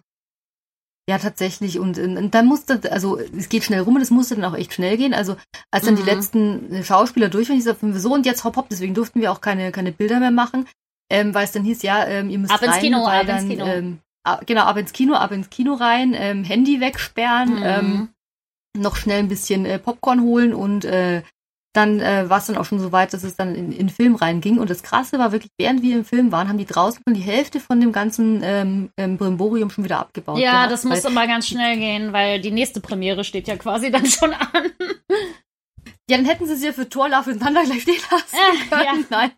Ja, tatsächlich. Und, und dann musste, also es geht schnell rum und es musste dann auch echt schnell gehen. Also als dann mhm. die letzten Schauspieler durch waren, ich sagte, so und jetzt hopp hopp, deswegen durften wir auch keine, keine Bilder mehr machen, ähm, weil es dann hieß, ja, ähm, ihr müsst ab rein, ins Kino, ab dann, ins Kino. Ähm, genau, ab ins Kino, ab ins Kino rein, ähm, Handy wegsperren, mhm. ähm, noch schnell ein bisschen äh, Popcorn holen und äh, dann äh, war es dann auch schon so weit, dass es dann in, in den Film reinging. Und das Krasse war wirklich, während wir im Film waren, haben die draußen schon die Hälfte von dem ganzen ähm, ähm, Brimborium schon wieder abgebaut. Ja, gehabt, das muss immer ganz schnell gehen, weil die nächste Premiere steht ja quasi dann schon an. Ja, dann hätten sie sie ja für Tor Love and Thunder gleich stehen lassen äh, können. Ja, Nein.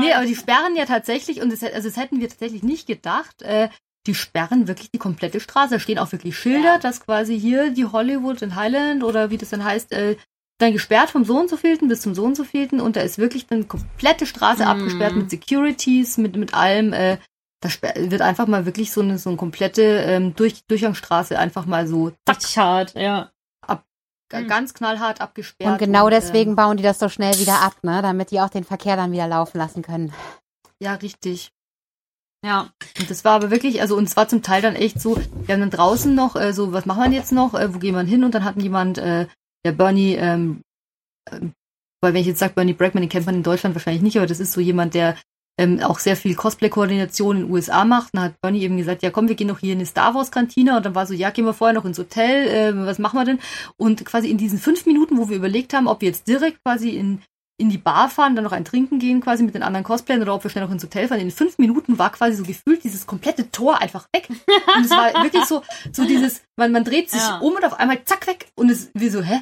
Nee, aber die sperren ja tatsächlich, und das, also das hätten wir tatsächlich nicht gedacht, äh, die sperren wirklich die komplette Straße. Da stehen auch wirklich Schilder, ja. dass quasi hier die Hollywood in Highland oder wie das dann heißt, äh, dann gesperrt vom so und so vielten bis zum so und so vielten und da ist wirklich dann komplette Straße mm. abgesperrt mit Securities, mit, mit allem. Äh, da wird einfach mal wirklich so eine, so eine komplette ähm, Durch Durchgangsstraße einfach mal so zack, hart, ja. Ab, mm. Ganz knallhart abgesperrt. Und genau und, deswegen ähm, bauen die das so schnell wieder ab, ne? Damit die auch den Verkehr dann wieder laufen lassen können. Ja, richtig. Ja. Und das war aber wirklich, also und es war zum Teil dann echt so, wir haben dann draußen noch, äh, so, was machen wir jetzt noch, äh, wo gehen wir hin? Und dann hatten jemand, äh, der Bernie, ähm, äh, weil wenn ich jetzt sage Bernie Brackman, den kennt man in Deutschland wahrscheinlich nicht, aber das ist so jemand, der ähm, auch sehr viel Cosplay-Koordination in den USA macht. Dann hat Bernie eben gesagt, ja komm, wir gehen noch hier in eine Star Wars-Kantine. Und dann war so, ja, gehen wir vorher noch ins Hotel, äh, was machen wir denn? Und quasi in diesen fünf Minuten, wo wir überlegt haben, ob wir jetzt direkt quasi in in die Bar fahren, dann noch ein Trinken gehen quasi mit den anderen Cosplayern oder ob wir schnell noch ins Hotel fahren. In fünf Minuten war quasi so gefühlt dieses komplette Tor einfach weg. Und es war wirklich so, so dieses, man, man dreht sich ja. um und auf einmal zack weg und es wie so, hä?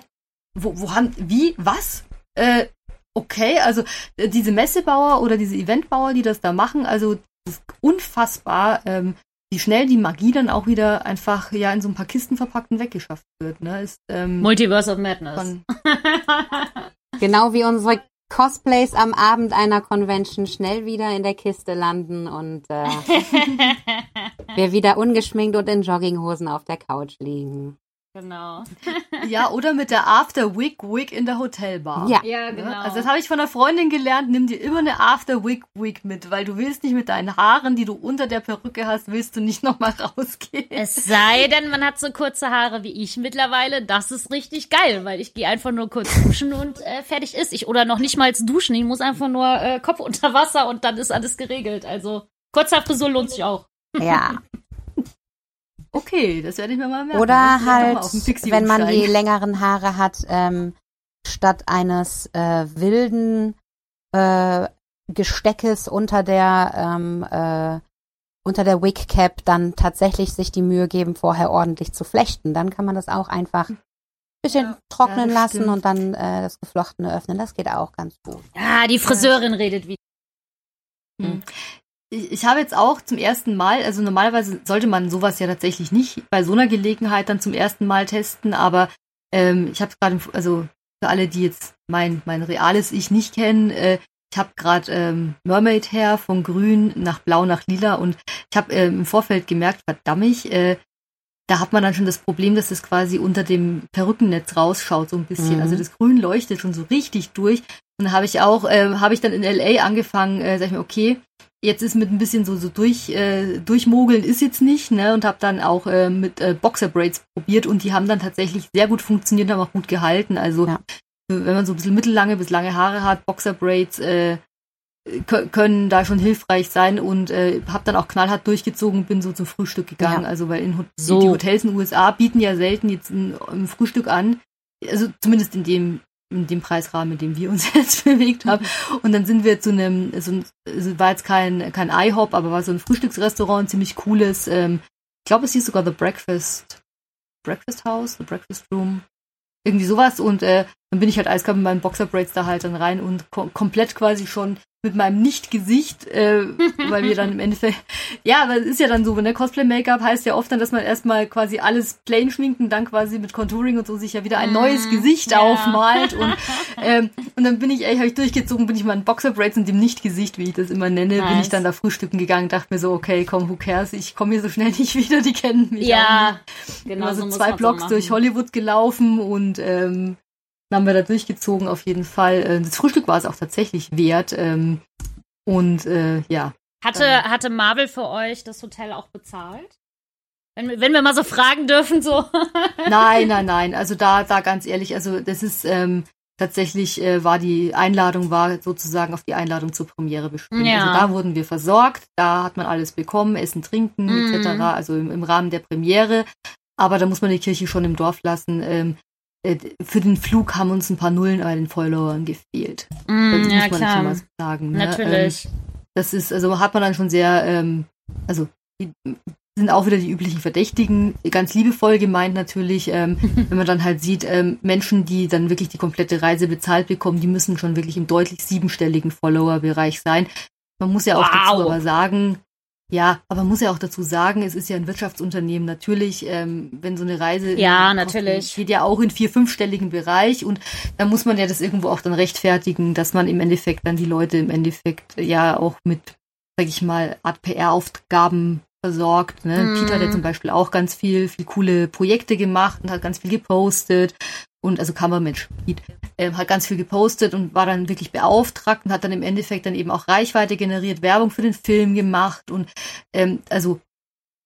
Wo, wo haben, wie, was? Äh, okay, also äh, diese Messebauer oder diese Eventbauer, die das da machen, also das ist unfassbar, ähm, wie schnell die Magie dann auch wieder einfach ja in so ein paar Kisten verpackt und weggeschafft wird. Ne? Ist, ähm, Multiverse of Madness. Genau wie unsere Cosplays am Abend einer Convention schnell wieder in der Kiste landen und äh, wir wieder ungeschminkt und in Jogginghosen auf der Couch liegen. Genau. ja, oder mit der After Wig Wig in der Hotelbar. Ja, ja genau. Also das habe ich von einer Freundin gelernt, nimm dir immer eine After Wig Wig mit, weil du willst nicht mit deinen Haaren, die du unter der Perücke hast, willst du nicht nochmal rausgehen. Es sei denn, man hat so kurze Haare wie ich mittlerweile, das ist richtig geil, weil ich gehe einfach nur kurz duschen und äh, fertig ist ich. Oder noch nicht mal duschen, ich muss einfach nur äh, Kopf unter Wasser und dann ist alles geregelt. Also kurzer Frisur lohnt sich auch. Ja, Okay, das werde ich mir mal merken. Oder halt, wenn man die längeren Haare hat, ähm, statt eines äh, wilden äh, Gesteckes unter der ähm, äh, unter der Wig Cap dann tatsächlich sich die Mühe geben, vorher ordentlich zu flechten. Dann kann man das auch einfach ein bisschen ja, trocknen ja, lassen und dann äh, das Geflochtene öffnen. Das geht auch ganz gut. Ja, die Friseurin ja. redet wieder. Hm ich, ich habe jetzt auch zum ersten Mal, also normalerweise sollte man sowas ja tatsächlich nicht bei so einer Gelegenheit dann zum ersten Mal testen, aber ähm, ich habe gerade, also für alle, die jetzt mein, mein reales Ich nicht kennen, äh, ich habe gerade ähm, Mermaid Hair von grün nach blau nach lila und ich habe ähm, im Vorfeld gemerkt, verdammt, äh, da hat man dann schon das Problem, dass es quasi unter dem Perückennetz rausschaut so ein bisschen. Mhm. Also das Grün leuchtet schon so richtig durch. Und da habe ich auch, äh, habe ich dann in LA angefangen, äh, sag ich mir, okay, jetzt ist mit ein bisschen so so durch äh, durchmogeln ist jetzt nicht, ne? Und habe dann auch äh, mit äh, Boxer Braids probiert und die haben dann tatsächlich sehr gut funktioniert, haben auch gut gehalten. Also ja. wenn man so ein bisschen mittellange bis lange Haare hat, Boxer Braids äh, können da schon hilfreich sein und äh, habe dann auch knallhart durchgezogen, bin so zum Frühstück gegangen. Ja. Also weil in so. die Hotels in den USA bieten ja selten jetzt ein, ein Frühstück an. Also zumindest in dem in dem Preisrahmen, in dem wir uns jetzt bewegt haben. Und dann sind wir zu einem, so ein, war jetzt kein, kein IHOP, aber war so ein Frühstücksrestaurant, ziemlich cooles. Ähm, ich glaube, es hieß sogar The Breakfast, Breakfast House, The Breakfast Room. Irgendwie sowas. Und äh, dann bin ich halt eiskalt mit meinen Boxerbraids da halt dann rein und kom komplett quasi schon mit meinem Nicht-Gesicht, äh, weil wir dann im Endeffekt, ja, aber es ist ja dann so, ne, Cosplay-Make-up heißt ja oft dann, dass man erstmal quasi alles plain schminkt und dann quasi mit Contouring und so sich ja wieder ein neues mm, Gesicht ja. aufmalt und, ähm, und dann bin ich, ey, habe ich durchgezogen, bin ich mal in Boxer-Braids und dem Nicht-Gesicht, wie ich das immer nenne, nice. bin ich dann da frühstücken gegangen, dachte mir so, okay, komm, who cares, ich komme hier so schnell nicht wieder, die kennen mich. Ja, genau. Also so zwei Blocks durch Hollywood gelaufen und, ähm, haben wir da durchgezogen auf jeden Fall. Äh, das Frühstück war es auch tatsächlich wert. Ähm, und äh, ja. Hatte, hatte Marvel für euch das Hotel auch bezahlt? Wenn, wenn wir mal so fragen dürfen, so. nein, nein, nein. Also da, da ganz ehrlich, also das ist ähm, tatsächlich äh, war die Einladung war sozusagen auf die Einladung zur Premiere bestimmt. Ja. Also da wurden wir versorgt, da hat man alles bekommen, Essen, Trinken mhm. etc. Also im, im Rahmen der Premiere. Aber da muss man die Kirche schon im Dorf lassen. Ähm, äh, für den Flug haben uns ein paar Nullen bei den Followern gefehlt. Mm, das ja, muss man klar. schon mal sagen. Ne? Natürlich. Ähm, das ist, also hat man dann schon sehr, ähm, also die sind auch wieder die üblichen Verdächtigen, ganz liebevoll gemeint natürlich, ähm, wenn man dann halt sieht, ähm, Menschen, die dann wirklich die komplette Reise bezahlt bekommen, die müssen schon wirklich im deutlich siebenstelligen Follower-Bereich sein. Man muss ja auch wow. dazu aber sagen, ja, aber man muss ja auch dazu sagen, es ist ja ein Wirtschaftsunternehmen. Natürlich, ähm, wenn so eine Reise ja, natürlich. geht ja auch in vier, fünfstelligen Bereich und da muss man ja das irgendwo auch dann rechtfertigen, dass man im Endeffekt dann die Leute im Endeffekt ja auch mit, sag ich mal, Art PR-Aufgaben versorgt. Ne? Mm. Peter hat ja zum Beispiel auch ganz viel, viel coole Projekte gemacht und hat ganz viel gepostet und also Kammermensch Pete, äh, hat ganz viel gepostet und war dann wirklich beauftragt und hat dann im Endeffekt dann eben auch Reichweite generiert, Werbung für den Film gemacht und ähm, also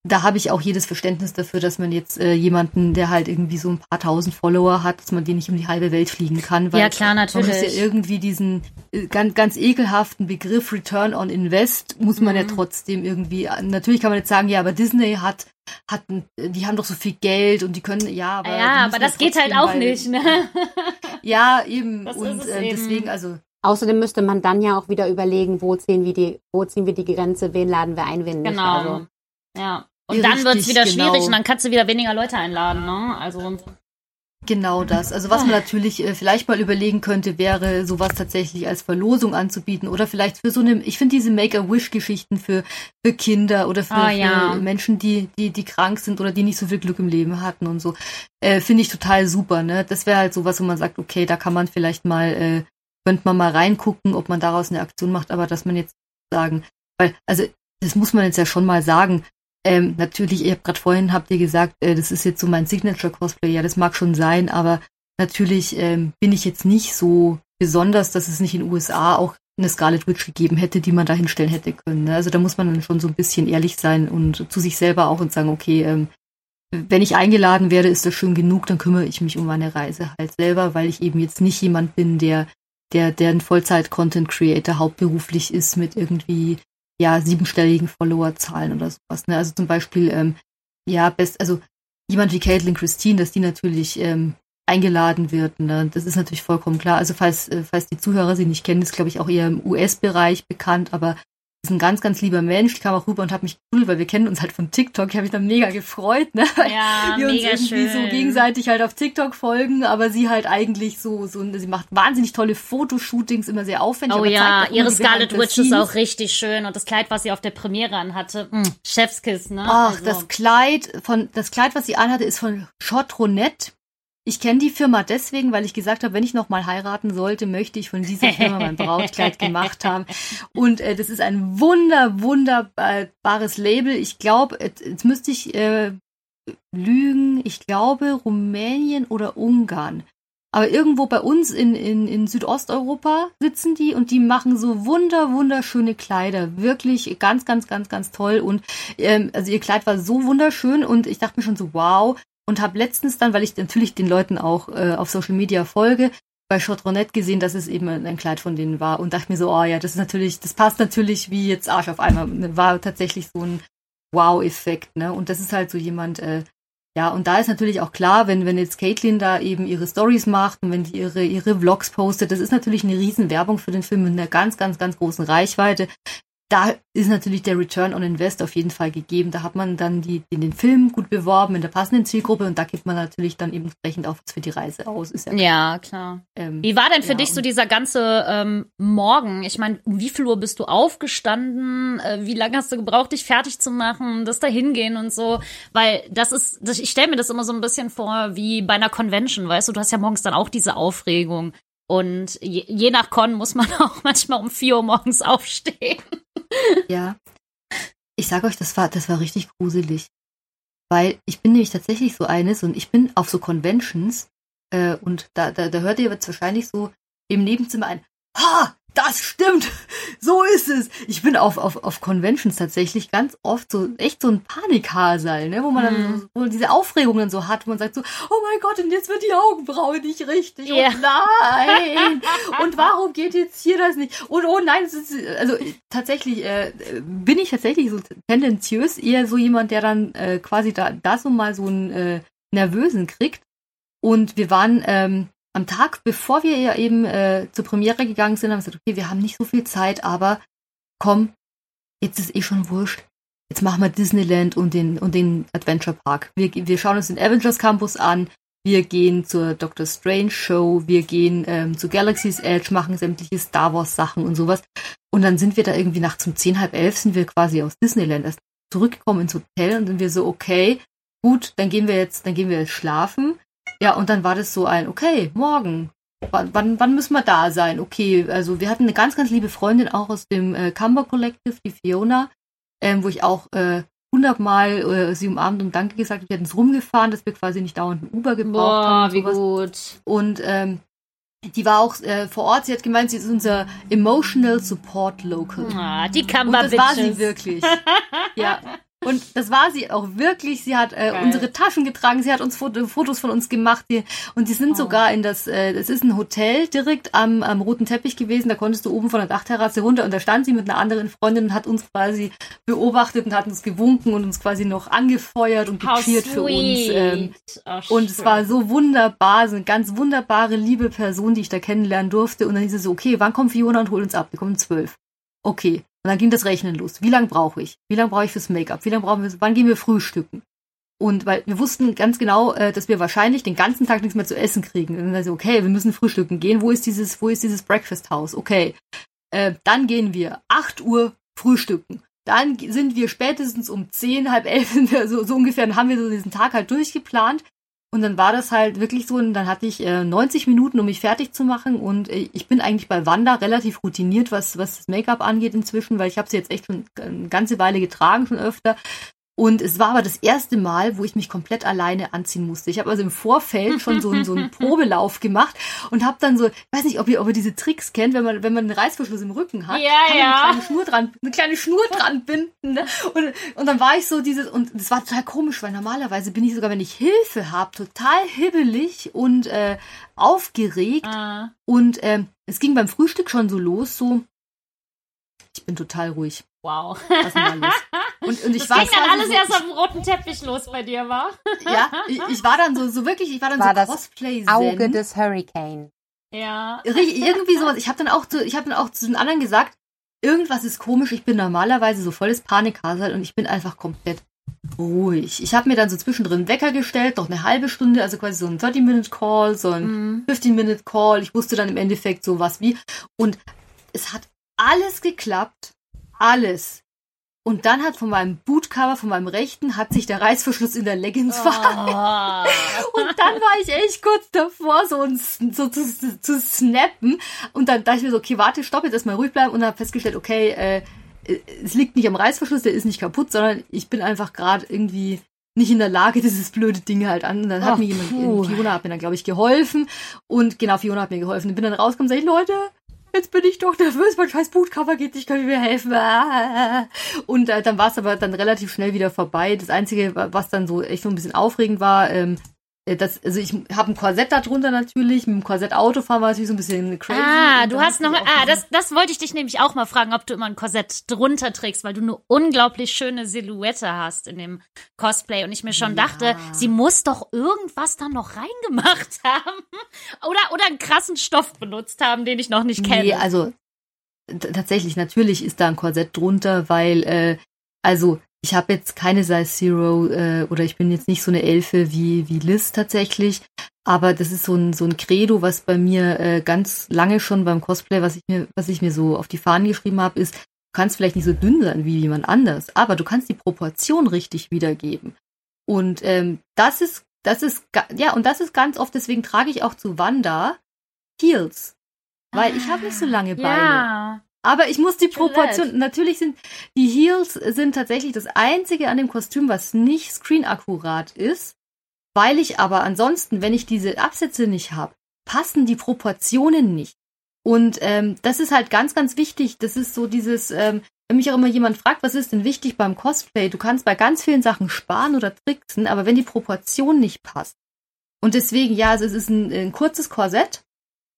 da habe ich auch jedes Verständnis dafür, dass man jetzt äh, jemanden, der halt irgendwie so ein paar tausend Follower hat, dass man den nicht um die halbe Welt fliegen kann. Weil ja, klar, natürlich. Man muss ja irgendwie diesen äh, ganz, ganz ekelhaften Begriff Return on Invest, muss man mhm. ja trotzdem irgendwie, natürlich kann man jetzt sagen, ja, aber Disney hat hatten, die haben doch so viel Geld und die können, ja, aber. Ja, aber das geht halt auch weil, nicht, ne? ja, eben. Das und äh, eben. deswegen, also. Außerdem müsste man dann ja auch wieder überlegen, wo ziehen wir die, wo ziehen wir die Grenze, wen laden wir ein, wen nicht. Genau. Also. Ja. Und dann wird es wieder genau. schwierig und dann kannst du wieder weniger Leute einladen, ne? Also. Genau das. Also was man natürlich äh, vielleicht mal überlegen könnte, wäre sowas tatsächlich als Verlosung anzubieten oder vielleicht für so eine, ich finde diese Make-A-Wish-Geschichten für, für Kinder oder für, oh, ja. für, Menschen, die, die, die krank sind oder die nicht so viel Glück im Leben hatten und so, äh, finde ich total super. Ne? Das wäre halt sowas, wo man sagt, okay, da kann man vielleicht mal, äh, könnte man mal reingucken, ob man daraus eine Aktion macht, aber dass man jetzt sagen, weil, also das muss man jetzt ja schon mal sagen, ähm, natürlich, ihr habt gerade vorhin, habt ihr gesagt, äh, das ist jetzt so mein Signature-Cosplay. Ja, das mag schon sein, aber natürlich ähm, bin ich jetzt nicht so besonders, dass es nicht in den USA auch eine Scarlet Witch gegeben hätte, die man da hinstellen hätte können. Ne? Also da muss man dann schon so ein bisschen ehrlich sein und zu sich selber auch und sagen, okay, ähm, wenn ich eingeladen werde, ist das schön genug, dann kümmere ich mich um meine Reise halt selber, weil ich eben jetzt nicht jemand bin, der der, der ein Vollzeit-Content-Creator hauptberuflich ist mit irgendwie ja, siebenstelligen Followerzahlen oder sowas. Ne? Also zum Beispiel, ähm, ja, best, also jemand wie Caitlin Christine, dass die natürlich ähm, eingeladen wird. Ne? Das ist natürlich vollkommen klar. Also falls, äh, falls die Zuhörer sie nicht kennen, ist glaube ich auch eher im US-Bereich bekannt, aber ist ein ganz, ganz lieber Mensch. Ich kam auch rüber und habe mich cool, weil wir kennen uns halt von TikTok. Ich habe mich dann mega gefreut, ne? Weil ja, wir uns irgendwie schön. so gegenseitig halt auf TikTok folgen, aber sie halt eigentlich so, so, sie macht wahnsinnig tolle Fotoshootings, immer sehr aufwendig. Oh ja, ihre Scarlet Witch ist auch richtig schön und das Kleid, was sie auf der Premiere anhatte, mh, hm, Chefskiss, ne? Ach, also. das Kleid von, das Kleid, was sie anhatte, ist von Chotronet. Ich kenne die Firma deswegen, weil ich gesagt habe, wenn ich noch mal heiraten sollte, möchte ich von dieser Firma mein Brautkleid gemacht haben. Und äh, das ist ein wunder, wunderbares Label. Ich glaube, jetzt müsste ich äh, lügen. Ich glaube Rumänien oder Ungarn. Aber irgendwo bei uns in, in, in Südosteuropa sitzen die und die machen so wunder, wunderschöne Kleider. Wirklich ganz, ganz, ganz, ganz toll. Und ähm, also ihr Kleid war so wunderschön und ich dachte mir schon so, wow, und habe letztens dann, weil ich natürlich den Leuten auch äh, auf Social Media folge, bei Chatronet gesehen, dass es eben ein Kleid von denen war und dachte mir so, oh ja, das ist natürlich, das passt natürlich wie jetzt Arsch auf einmal. War tatsächlich so ein Wow-Effekt, ne? Und das ist halt so jemand, äh, ja, und da ist natürlich auch klar, wenn, wenn jetzt Caitlin da eben ihre Stories macht und wenn die ihre, ihre Vlogs postet, das ist natürlich eine riesen Werbung für den Film mit einer ganz, ganz, ganz großen Reichweite. Da ist natürlich der Return on Invest auf jeden Fall gegeben. Da hat man dann die, den, den Film gut beworben in der passenden Zielgruppe und da gibt man natürlich dann eben entsprechend auch für die Reise aus. Ist ja, klar. ja klar. Ähm, wie war denn für ja, dich so dieser ganze ähm, Morgen? Ich meine, um wie viel Uhr bist du aufgestanden? Äh, wie lange hast du gebraucht, dich fertig zu machen, das da hingehen und so? Weil das ist, das, ich stelle mir das immer so ein bisschen vor wie bei einer Convention, weißt du? Du hast ja morgens dann auch diese Aufregung. Und je, je nach Con muss man auch manchmal um vier Uhr morgens aufstehen. Ja. Ich sage euch, das war, das war richtig gruselig. Weil ich bin nämlich tatsächlich so eines und ich bin auf so Conventions äh, und da, da, da hört ihr jetzt wahrscheinlich so im Nebenzimmer ein, ha, das stimmt, so ist es. Ich bin auf, auf, auf Conventions tatsächlich ganz oft so echt so ein Panikhasal, ne, wo man dann mhm. so, wo diese Aufregungen so hat, wo man sagt so, oh mein Gott, und jetzt wird die Augenbraue nicht richtig. Yeah. Und nein. und warum geht jetzt hier das nicht? Und oh nein, ist, also tatsächlich äh, bin ich tatsächlich so tendenziös eher so jemand, der dann äh, quasi da, da so mal so einen äh, Nervösen kriegt. Und wir waren ähm, am Tag, bevor wir ja eben äh, zur Premiere gegangen sind, haben wir gesagt, okay, wir haben nicht so viel Zeit, aber komm, jetzt ist eh schon wurscht. Jetzt machen wir Disneyland und den, und den Adventure Park. Wir, wir schauen uns den Avengers Campus an. Wir gehen zur Doctor Strange Show. Wir gehen ähm, zu Galaxy's Edge, machen sämtliche Star Wars Sachen und sowas. Und dann sind wir da irgendwie nachts um zehn, halb elf sind wir quasi aus Disneyland erst zurückgekommen ins Hotel und sind wir so, okay, gut, dann gehen wir jetzt, dann gehen wir jetzt schlafen. Ja, und dann war das so ein, okay, morgen. Wann, wann, wann müssen wir da sein? Okay, also wir hatten eine ganz, ganz liebe Freundin auch aus dem äh, Camber Collective, die Fiona, ähm, wo ich auch äh, hundertmal äh, sie umarmt und Danke gesagt habe. Wir hatten es rumgefahren, dass wir quasi nicht dauernd ein Uber gebraucht Boah, haben. wie gut. Und ähm, die war auch äh, vor Ort. Sie hat gemeint, sie ist unser Emotional Support Local. Ah, die Camber Und das war sie wirklich. ja. Und das war sie auch wirklich. Sie hat äh, unsere Taschen getragen, sie hat uns Foto, Fotos von uns gemacht. Die, und die sind oh. sogar in das, äh, das ist ein Hotel direkt am, am roten Teppich gewesen. Da konntest du oben von der Dachterrasse runter und da stand sie mit einer anderen Freundin und hat uns quasi beobachtet und hat uns gewunken und uns quasi noch angefeuert und gecheert für uns. Ähm, oh, und es war so wunderbar, so eine ganz wunderbare, liebe Person, die ich da kennenlernen durfte. Und dann hieß es so, okay, wann kommt Fiona und holt uns ab? Wir kommen zwölf. Okay, und dann ging das Rechnen los. Wie lange brauche ich? Wie lange brauche ich fürs Make-up? Wie lange brauchen wir? Wann gehen wir frühstücken? Und weil wir wussten ganz genau, äh, dass wir wahrscheinlich den ganzen Tag nichts mehr zu essen kriegen. Und also, okay, wir müssen frühstücken gehen. Wo ist dieses, wo ist dieses Breakfast House? Okay. Äh, dann gehen wir 8 Uhr frühstücken. Dann sind wir spätestens um 10, halb elf, so, so ungefähr, dann haben wir so diesen Tag halt durchgeplant. Und dann war das halt wirklich so, und dann hatte ich äh, 90 Minuten, um mich fertig zu machen. Und äh, ich bin eigentlich bei Wanda relativ routiniert, was, was das Make-up angeht inzwischen, weil ich habe sie jetzt echt schon eine ganze Weile getragen, schon öfter. Und es war aber das erste Mal, wo ich mich komplett alleine anziehen musste. Ich habe also im Vorfeld schon so, einen, so einen Probelauf gemacht und habe dann so, ich weiß nicht, ob ihr, ob ihr diese Tricks kennt, wenn man, wenn man einen Reißverschluss im Rücken hat, ja, kann ja. eine kleine Schnur dran, eine kleine Schnur dran binden. Ne? Und, und dann war ich so dieses, und das war total komisch, weil normalerweise bin ich sogar, wenn ich Hilfe habe, total hibbelig und äh, aufgeregt. Ah. Und ähm, es ging beim Frühstück schon so los, so, ich bin total ruhig. Wow. Was denn da los? Und, und ich das war ging dann alles so, erst auf dem roten Teppich los bei dir, war? Ja, ich, ich, war dann so, so wirklich, ich war dann war so Cosplay -Zen. Auge des Hurricane. Ja. Irgendwie sowas. Ich habe dann auch zu, ich habe dann auch zu den anderen gesagt, irgendwas ist komisch. Ich bin normalerweise so volles Panikhasel und ich bin einfach komplett ruhig. Ich habe mir dann so zwischendrin Wecker gestellt, noch eine halbe Stunde, also quasi so ein 30-Minute-Call, so ein mm. 15-Minute-Call. Ich wusste dann im Endeffekt so was wie. Und es hat alles geklappt. Alles. Und dann hat von meinem Bootcover, von meinem rechten, hat sich der Reißverschluss in der Leggings oh. Und dann war ich echt kurz davor, so, so zu, zu, snappen. Und dann dachte ich mir so, okay, warte, stopp, jetzt erstmal ruhig bleiben. Und habe festgestellt, okay, äh, es liegt nicht am Reißverschluss, der ist nicht kaputt, sondern ich bin einfach gerade irgendwie nicht in der Lage, dieses blöde Ding halt an. Und dann hat mir jemand, puh. Fiona hat mir dann, glaube ich, geholfen. Und genau, Fiona hat mir geholfen. Ich bin dann rausgekommen und sage, Leute, jetzt bin ich doch nervös, mein scheiß Bootcover geht nicht, können mir helfen. Und äh, dann war es aber dann relativ schnell wieder vorbei. Das Einzige, was dann so echt so ein bisschen aufregend war, ähm, äh, das, also ich habe ein Korsett darunter natürlich. Mit dem Korsett Autofahren war natürlich so ein bisschen crazy. Ah, du hast noch, ah, das, das wollte ich dich nämlich auch mal fragen, ob du immer ein Korsett drunter trägst, weil du eine unglaublich schöne Silhouette hast in dem Cosplay. Und ich mir schon ja. dachte, sie muss doch irgendwas da noch reingemacht haben. Oder, oder einen krassen Stoff benutzt haben, den ich noch nicht kenne. Nee, also tatsächlich, natürlich ist da ein Korsett drunter, weil, äh, also ich habe jetzt keine Size Zero äh, oder ich bin jetzt nicht so eine Elfe wie, wie Liz tatsächlich, aber das ist so ein, so ein Credo, was bei mir äh, ganz lange schon beim Cosplay, was ich mir, was ich mir so auf die Fahnen geschrieben habe, ist, du kannst vielleicht nicht so dünn sein wie jemand anders, aber du kannst die Proportion richtig wiedergeben. Und ähm, das ist, das ist, ja, und das ist ganz oft, deswegen trage ich auch zu Wanda Heels. Weil ich habe nicht so lange Beine. Ja. Aber ich muss die Proportion, natürlich sind die Heels sind tatsächlich das einzige an dem Kostüm, was nicht screenakkurat ist, weil ich aber ansonsten, wenn ich diese Absätze nicht habe, passen die Proportionen nicht. Und ähm, das ist halt ganz, ganz wichtig. Das ist so dieses, ähm, wenn mich auch immer jemand fragt, was ist denn wichtig beim Cosplay? Du kannst bei ganz vielen Sachen sparen oder tricksen, aber wenn die Proportion nicht passt. Und deswegen, ja, also es ist ein, ein kurzes Korsett,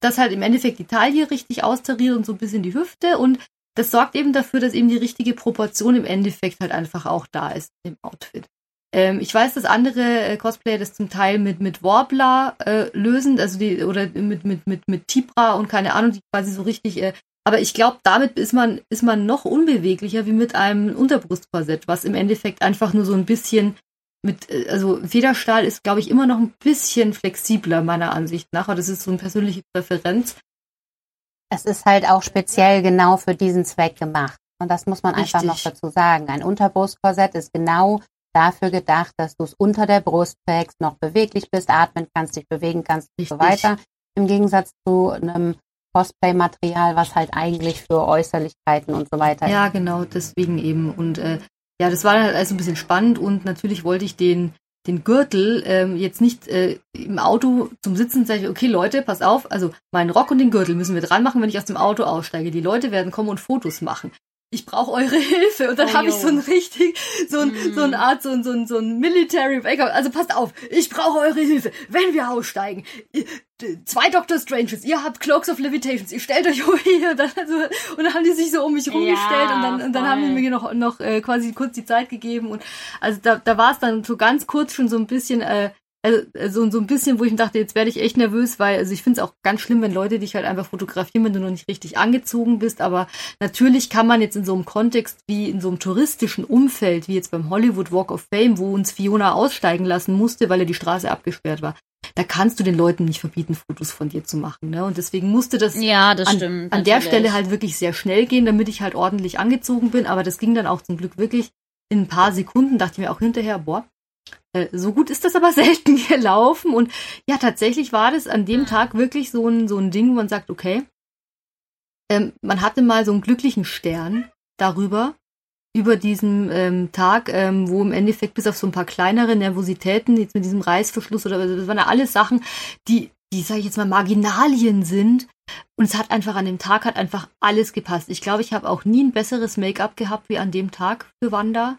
das halt im Endeffekt die Taille richtig austariert und so ein bisschen die Hüfte und das sorgt eben dafür, dass eben die richtige Proportion im Endeffekt halt einfach auch da ist im Outfit. Ähm, ich weiß, dass andere äh, Cosplayer das zum Teil mit, mit Warbler äh, lösen, also die, oder mit, mit, mit, mit Tibra und keine Ahnung, die quasi so richtig, äh, aber ich glaube, damit ist man, ist man noch unbeweglicher wie mit einem Unterbrustkorsett, was im Endeffekt einfach nur so ein bisschen mit, äh, also Federstahl ist, glaube ich, immer noch ein bisschen flexibler, meiner Ansicht nach. Aber das ist so eine persönliche Präferenz. Es ist halt auch speziell genau für diesen Zweck gemacht. Und das muss man Richtig. einfach noch dazu sagen. Ein Unterbrustkorsett ist genau dafür gedacht, dass du es unter der Brust trägst, noch beweglich bist, atmen kannst, dich bewegen kannst Richtig. und so weiter. Im Gegensatz zu einem Cosplay-Material, was halt eigentlich für Äußerlichkeiten und so weiter Ja, genau, deswegen eben. Und äh, ja, das war halt also ein bisschen spannend und natürlich wollte ich den, den Gürtel ähm, jetzt nicht äh, im Auto zum Sitzen sage ich, okay Leute, pass auf, also meinen Rock und den Gürtel müssen wir dran machen, wenn ich aus dem Auto aussteige. Die Leute werden kommen und Fotos machen ich brauche eure Hilfe. Und dann oh, habe ich so ein richtig, so ein, mm. so eine Art, so ein, so ein, so ein Military Backup. Also passt auf, ich brauche eure Hilfe, wenn wir aussteigen. Zwei Doctor Stranges, ihr habt Cloaks of Levitations, ihr stellt euch hier. Dann, also, und dann haben die sich so um mich rumgestellt ja, und dann, und dann haben die mir noch, noch äh, quasi kurz die Zeit gegeben. Und also da, da war es dann so ganz kurz schon so ein bisschen, äh, also, also so ein bisschen, wo ich mir dachte, jetzt werde ich echt nervös, weil also ich finde es auch ganz schlimm, wenn Leute dich halt einfach fotografieren, wenn du noch nicht richtig angezogen bist. Aber natürlich kann man jetzt in so einem Kontext wie in so einem touristischen Umfeld, wie jetzt beim Hollywood Walk of Fame, wo uns Fiona aussteigen lassen musste, weil er die Straße abgesperrt war, da kannst du den Leuten nicht verbieten, Fotos von dir zu machen. Ne? Und deswegen musste das, ja, das an, stimmt, an der Stelle halt wirklich sehr schnell gehen, damit ich halt ordentlich angezogen bin. Aber das ging dann auch zum Glück wirklich in ein paar Sekunden, dachte ich mir auch hinterher, boah, so gut ist das aber selten gelaufen. Und ja, tatsächlich war das an dem Tag wirklich so ein, so ein Ding, wo man sagt, okay, ähm, man hatte mal so einen glücklichen Stern darüber, über diesen ähm, Tag, ähm, wo im Endeffekt bis auf so ein paar kleinere Nervositäten, jetzt mit diesem Reißverschluss oder das waren ja alles Sachen, die, die, sage ich jetzt mal, Marginalien sind. Und es hat einfach an dem Tag hat einfach alles gepasst. Ich glaube, ich habe auch nie ein besseres Make-up gehabt wie an dem Tag für Wanda.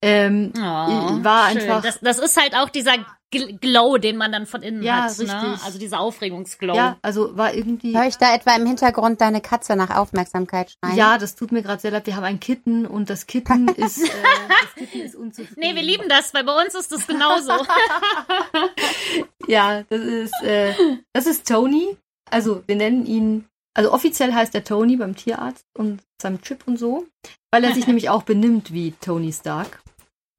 Ähm, oh, war schön. einfach. Das, das, ist halt auch dieser Glow, den man dann von innen ja, hat. Ne? Richtig. Ne? Also dieser Aufregungsglow. Ja, also war irgendwie. Hör ich da etwa im Hintergrund deine Katze nach Aufmerksamkeit schreien? Ja, das tut mir gerade sehr leid. Wir haben ein Kitten und das Kitten ist, äh, das Kitten ist unzufrieden. Nee, wir lieben das, weil bei uns ist das genauso. ja, das ist, äh, das ist Tony. Also wir nennen ihn also offiziell heißt er Tony beim Tierarzt und seinem Chip und so, weil er sich nämlich auch benimmt wie Tony Stark.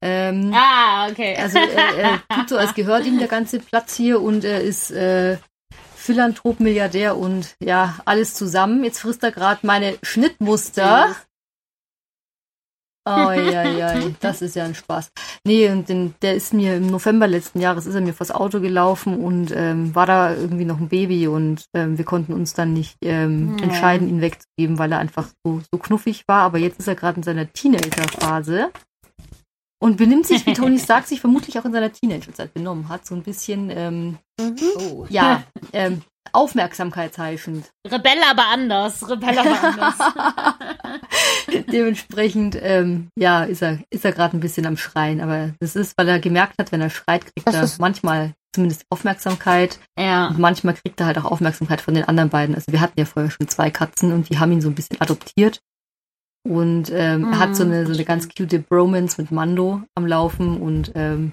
Ähm, ah, okay. Also er, er tut so, als gehört ihm der ganze Platz hier und er ist äh, Philanthrop, Milliardär und ja, alles zusammen. Jetzt frisst er gerade meine Schnittmuster. Oh ja, ja, das ist ja ein Spaß. Nee, und den, der ist mir im November letzten Jahres ist er mir vors Auto gelaufen und ähm, war da irgendwie noch ein Baby und ähm, wir konnten uns dann nicht ähm, ja. entscheiden, ihn wegzugeben, weil er einfach so, so knuffig war. Aber jetzt ist er gerade in seiner Teenagerphase und benimmt sich, wie Tony Stark sich vermutlich auch in seiner Teenagerzeit benommen hat. So ein bisschen, ähm, mhm. oh, ja, ähm, aufmerksamkeitsheischend. Rebell aber anders. Rebell aber anders. Dementsprechend, ähm, ja, ist er, ist er gerade ein bisschen am Schreien. Aber das ist, weil er gemerkt hat, wenn er schreit, kriegt er manchmal zumindest Aufmerksamkeit. Ja. Und manchmal kriegt er halt auch Aufmerksamkeit von den anderen beiden. Also wir hatten ja vorher schon zwei Katzen und die haben ihn so ein bisschen adoptiert. Und ähm, mhm. er hat so eine, so eine ganz cute Bromance mit Mando am Laufen und ähm,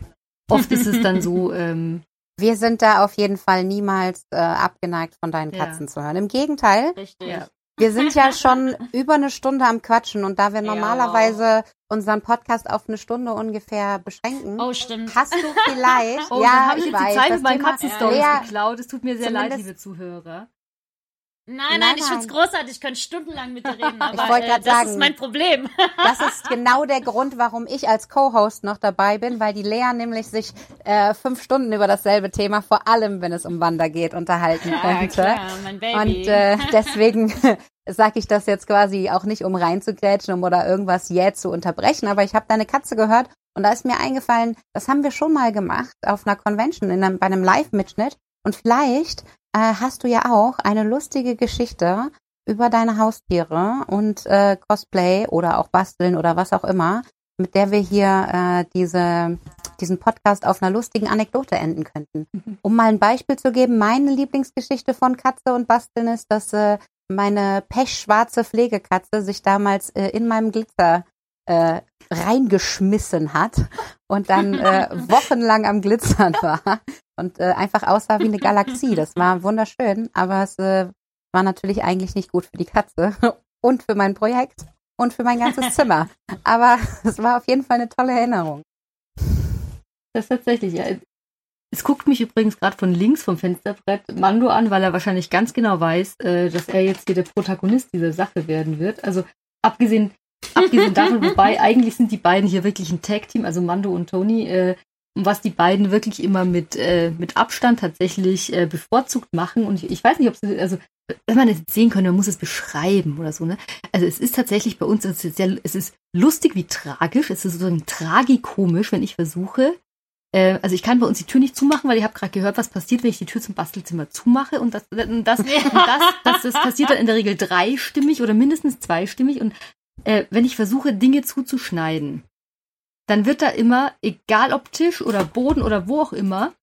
oft ist es dann so. Ähm, Wir sind da auf jeden Fall niemals äh, abgeneigt, von deinen Katzen ja. zu hören. Im Gegenteil. Richtig. Ja. Wir sind ja schon über eine Stunde am Quatschen und da wir normalerweise ja. unseren Podcast auf eine Stunde ungefähr beschränken, oh, stimmt. hast du vielleicht, oh, ja, ich, ich weiß, die Zeit mit meinen Katzenstories ja. geklaut. Es tut mir sehr leid, liebe Zuhörer. Nein, nein, nein, ich find's großartig. Ich könnte stundenlang mit dir reden, aber äh, das sagen, ist mein Problem. das ist genau der Grund, warum ich als Co-Host noch dabei bin, weil die Lea nämlich sich äh, fünf Stunden über dasselbe Thema, vor allem wenn es um Wander geht, unterhalten ja, könnte. Klar, mein Baby. Und äh, deswegen sage ich das jetzt quasi auch nicht, um reinzugrätschen um oder irgendwas jäh zu unterbrechen, aber ich habe deine Katze gehört und da ist mir eingefallen, das haben wir schon mal gemacht auf einer Convention, in einem, bei einem Live-Mitschnitt. Und vielleicht äh, hast du ja auch eine lustige Geschichte über deine Haustiere und äh, Cosplay oder auch Basteln oder was auch immer, mit der wir hier äh, diese, diesen Podcast auf einer lustigen Anekdote enden könnten. Mhm. Um mal ein Beispiel zu geben, meine Lieblingsgeschichte von Katze und Basteln ist, dass äh, meine pechschwarze Pflegekatze sich damals äh, in meinem Glitzer äh, reingeschmissen hat und dann äh, wochenlang am Glitzern war und äh, einfach aussah wie eine Galaxie. Das war wunderschön, aber es äh, war natürlich eigentlich nicht gut für die Katze und für mein Projekt und für mein ganzes Zimmer. Aber es war auf jeden Fall eine tolle Erinnerung. Das ist tatsächlich, ja. Es guckt mich übrigens gerade von links vom Fensterbrett Mando an, weil er wahrscheinlich ganz genau weiß, äh, dass er jetzt hier der Protagonist dieser Sache werden wird. Also abgesehen Abgesehen davon, wobei eigentlich sind die beiden hier wirklich ein Tag-Team, also Mando und Tony, äh, was die beiden wirklich immer mit, äh, mit Abstand tatsächlich äh, bevorzugt machen. Und ich, ich weiß nicht, ob sie, also wenn man es sehen könnte, man muss es beschreiben oder so, ne? Also es ist tatsächlich bei uns, es ist, sehr, es ist lustig wie tragisch, es ist sozusagen tragikomisch, wenn ich versuche, äh, also ich kann bei uns die Tür nicht zumachen, weil ich habe gerade gehört, was passiert, wenn ich die Tür zum Bastelzimmer zumache und das, das, das, das, das, das passiert dann in der Regel dreistimmig oder mindestens zweistimmig und äh, wenn ich versuche, Dinge zuzuschneiden, dann wird da immer, egal ob Tisch oder Boden oder wo auch immer,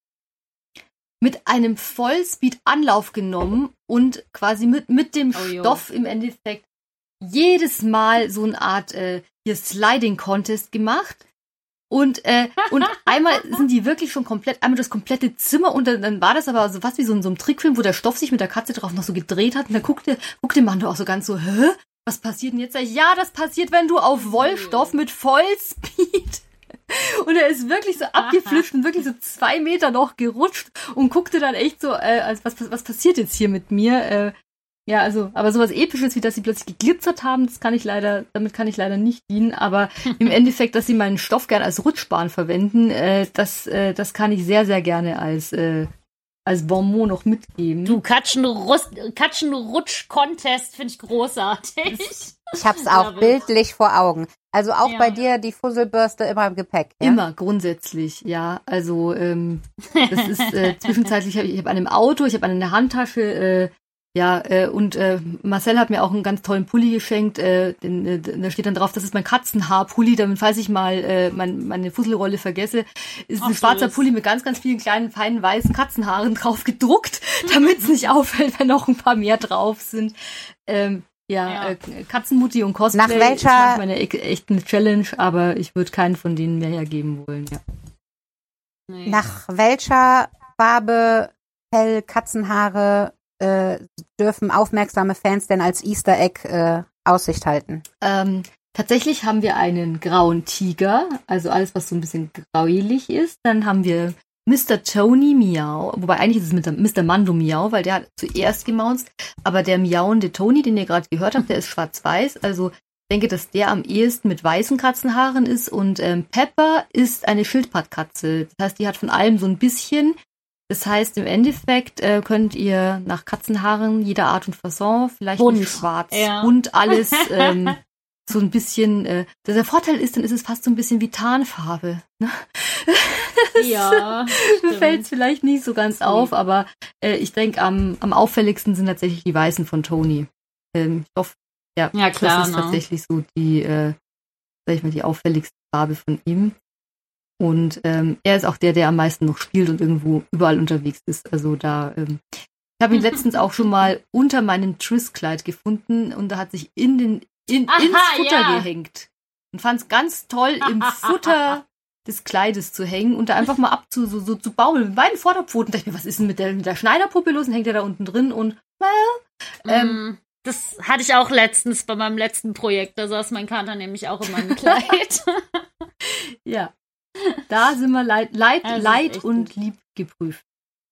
mit einem Vollspeed Anlauf genommen und quasi mit, mit dem oh, Stoff im Endeffekt jedes Mal so eine Art äh, hier Sliding Contest gemacht. Und, äh, und einmal sind die wirklich schon komplett, einmal das komplette Zimmer und dann, dann war das aber so fast wie so, so ein Trickfilm, wo der Stoff sich mit der Katze drauf noch so gedreht hat und dann guckte, guckte man auch so ganz so, hä? Was passiert denn jetzt? Ja, das passiert, wenn du auf Wollstoff mit Vollspeed und er ist wirklich so abgeflitscht und wirklich so zwei Meter noch gerutscht und guckte dann echt so, äh, als was, was passiert jetzt hier mit mir? Äh, ja, also, aber sowas Episches, wie dass sie plötzlich geglitzert haben, das kann ich leider, damit kann ich leider nicht dienen. Aber im Endeffekt, dass sie meinen Stoff gerne als Rutschbahn verwenden, äh, das, äh, das kann ich sehr, sehr gerne als äh, als Bonbon noch mitgeben. Du, Katschenrutsch-Contest finde ich großartig. Ich hab's auch bildlich vor Augen. Also auch ja. bei dir die Fusselbürste immer im Gepäck. Ja? Immer, grundsätzlich, ja. Also ähm, das ist äh, zwischenzeitlich, ich habe einen im Auto, ich habe einen in der Handtasche, äh, ja, äh, und äh, Marcel hat mir auch einen ganz tollen Pulli geschenkt. Äh, den, äh, da steht dann drauf, das ist mein Katzenhaarpulli, damit falls ich mal äh, mein, meine Fusselrolle vergesse, ist Ach, ein schwarzer Pulli mit ganz, ganz vielen kleinen, feinen, weißen Katzenhaaren drauf gedruckt, damit es nicht auffällt, wenn noch ein paar mehr drauf sind. Ähm, ja, ja. Äh, Katzenmutti und Cosplay Nach welcher... ist meine e echt eine Challenge, aber ich würde keinen von denen mehr hergeben wollen, ja. Nee. Nach welcher Farbe Fell, Katzenhaare äh, dürfen aufmerksame Fans denn als Easter Egg äh, Aussicht halten? Ähm, tatsächlich haben wir einen grauen Tiger, also alles, was so ein bisschen grauilig ist. Dann haben wir Mr. Tony Miau, wobei eigentlich ist es Mr. Mando Miau, weil der hat zuerst gemaunzt, aber der miauende Tony, den ihr gerade gehört habt, der ist schwarz-weiß, also ich denke, dass der am ehesten mit weißen Katzenhaaren ist und ähm, Pepper ist eine Schildpattkatze. Das heißt, die hat von allem so ein bisschen. Das heißt, im Endeffekt äh, könnt ihr nach Katzenhaaren jeder Art und Fasson, vielleicht bunt. schwarz, ja. bunt alles, ähm, so ein bisschen, äh, der Vorteil ist, dann ist es fast so ein bisschen wie Tarnfarbe. Ne? ja. Fällt es vielleicht nicht so ganz auf, aber äh, ich denke, am, am auffälligsten sind tatsächlich die Weißen von Tony. Ähm, ich hoffe, ja, ja klar, das ist ne? tatsächlich so die, äh, sag ich mal, die auffälligste Farbe von ihm. Und ähm, er ist auch der, der am meisten noch spielt und irgendwo überall unterwegs ist. Also da, ähm, ich habe ihn letztens auch schon mal unter meinem Triss-Kleid gefunden und da hat sich in den, in, Aha, ins Futter ja. gehängt. Und fand es ganz toll, im Futter des Kleides zu hängen und da einfach mal abzu, so, so zu baumeln mit beiden Vorderpfoten. Da dachte ich mir, was ist denn mit der, mit der Schneiderpuppe los? Und hängt er da unten drin und, well, ähm, mm. Das hatte ich auch letztens bei meinem letzten Projekt. Da saß mein Kater nämlich auch in meinem Kleid. ja. Da sind wir leid, leid, leid und lieb geprüft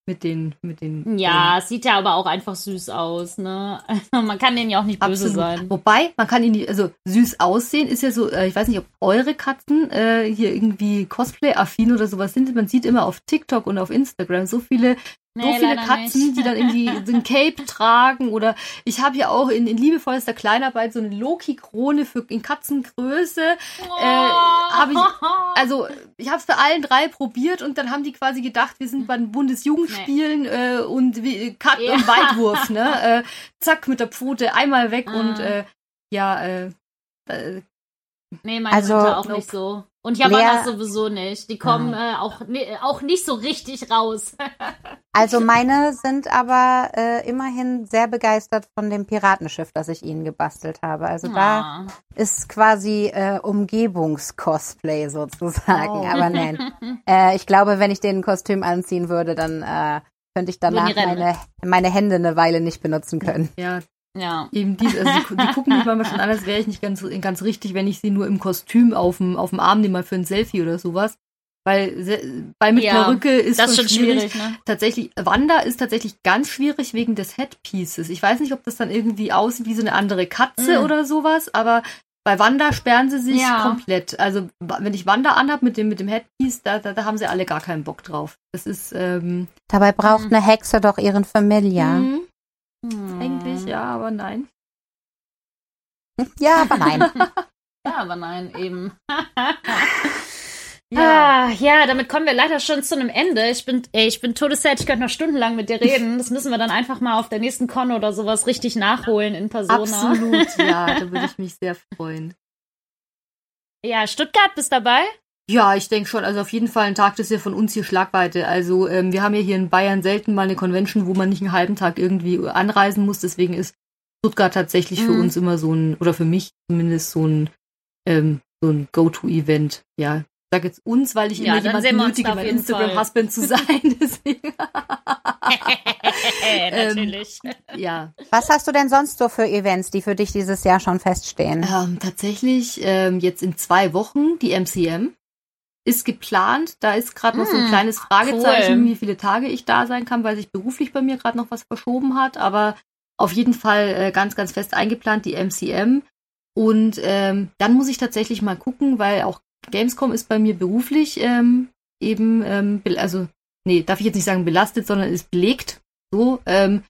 mit den, mit den. Ja, es sieht ja aber auch einfach süß aus, ne? Also man kann denen ja auch nicht böse Absolut. sein. Wobei, man kann ihn nicht, also süß aussehen ist ja so, äh, ich weiß nicht, ob eure Katzen äh, hier irgendwie Cosplay-affin oder sowas sind. Man sieht immer auf TikTok und auf Instagram so viele Nee, so viele Katzen, nicht. die dann irgendwie so ein Cape tragen oder ich habe ja auch in, in liebevollster Kleinarbeit so eine Loki-Krone für in Katzengröße. Oh. Äh, habe ich, also ich habe es bei allen drei probiert und dann haben die quasi gedacht, wir sind bei den Bundesjugendspielen nee. äh, und wie, Kat ja. und Weitwurf, ne? Äh, zack mit der Pfote einmal weg ah. und äh, ja, äh, äh Nee, meine also, auch nope. nicht so. Und Japaner sowieso nicht. Die kommen äh, auch, ne, auch nicht so richtig raus. also meine sind aber äh, immerhin sehr begeistert von dem Piratenschiff, das ich ihnen gebastelt habe. Also ah. da ist quasi äh, Umgebungskosplay sozusagen. Oh. Aber nein. äh, ich glaube, wenn ich den Kostüm anziehen würde, dann äh, könnte ich danach meine, meine Hände eine Weile nicht benutzen können. Ja, ja. Eben diese, also die, die gucken mich manchmal schon an, als wäre ich nicht ganz, ganz richtig, wenn ich sie nur im Kostüm auf dem, auf dem Arm nehme, mal für ein Selfie oder sowas. Weil bei mit ja, Perücke ist das schon schwierig. schwierig ne? Tatsächlich, Wanda ist tatsächlich ganz schwierig wegen des Headpieces. Ich weiß nicht, ob das dann irgendwie aussieht wie so eine andere Katze mhm. oder sowas, aber bei Wanda sperren sie sich ja. komplett. Also wenn ich Wanda anhab mit dem mit dem Headpiece, da, da, da haben sie alle gar keinen Bock drauf. Das ist ähm, Dabei braucht mhm. eine Hexe doch ihren Familiar. Mhm. Eigentlich ja, aber nein. Ja, aber nein. ja, aber nein, eben. Ja. Ah, ja, damit kommen wir leider schon zu einem Ende. Ich bin, ey, ich bin todesset, ich könnte noch stundenlang mit dir reden. Das müssen wir dann einfach mal auf der nächsten Con oder sowas richtig nachholen in Persona. Absolut, ja, da würde ich mich sehr freuen. Ja, Stuttgart bist dabei? Ja, ich denke schon. Also auf jeden Fall ein Tag das ist ja von uns hier Schlagweite. Also ähm, wir haben ja hier in Bayern selten mal eine Convention, wo man nicht einen halben Tag irgendwie anreisen muss. Deswegen ist Stuttgart tatsächlich mhm. für uns immer so ein, oder für mich zumindest so ein, ähm, so ein Go-To-Event. Ja, ich sag jetzt uns, weil ich ja, immer jemanden nötige, mein Instagram-Husband zu sein. Deswegen. Natürlich. Ähm, ja. Was hast du denn sonst so für Events, die für dich dieses Jahr schon feststehen? Ähm, tatsächlich ähm, jetzt in zwei Wochen die MCM ist geplant. Da ist gerade noch so ein hm, kleines Fragezeichen, cool. wie viele Tage ich da sein kann, weil sich beruflich bei mir gerade noch was verschoben hat. Aber auf jeden Fall äh, ganz, ganz fest eingeplant, die MCM. Und ähm, dann muss ich tatsächlich mal gucken, weil auch Gamescom ist bei mir beruflich ähm, eben, ähm, also, nee, darf ich jetzt nicht sagen belastet, sondern ist belegt. So, ähm,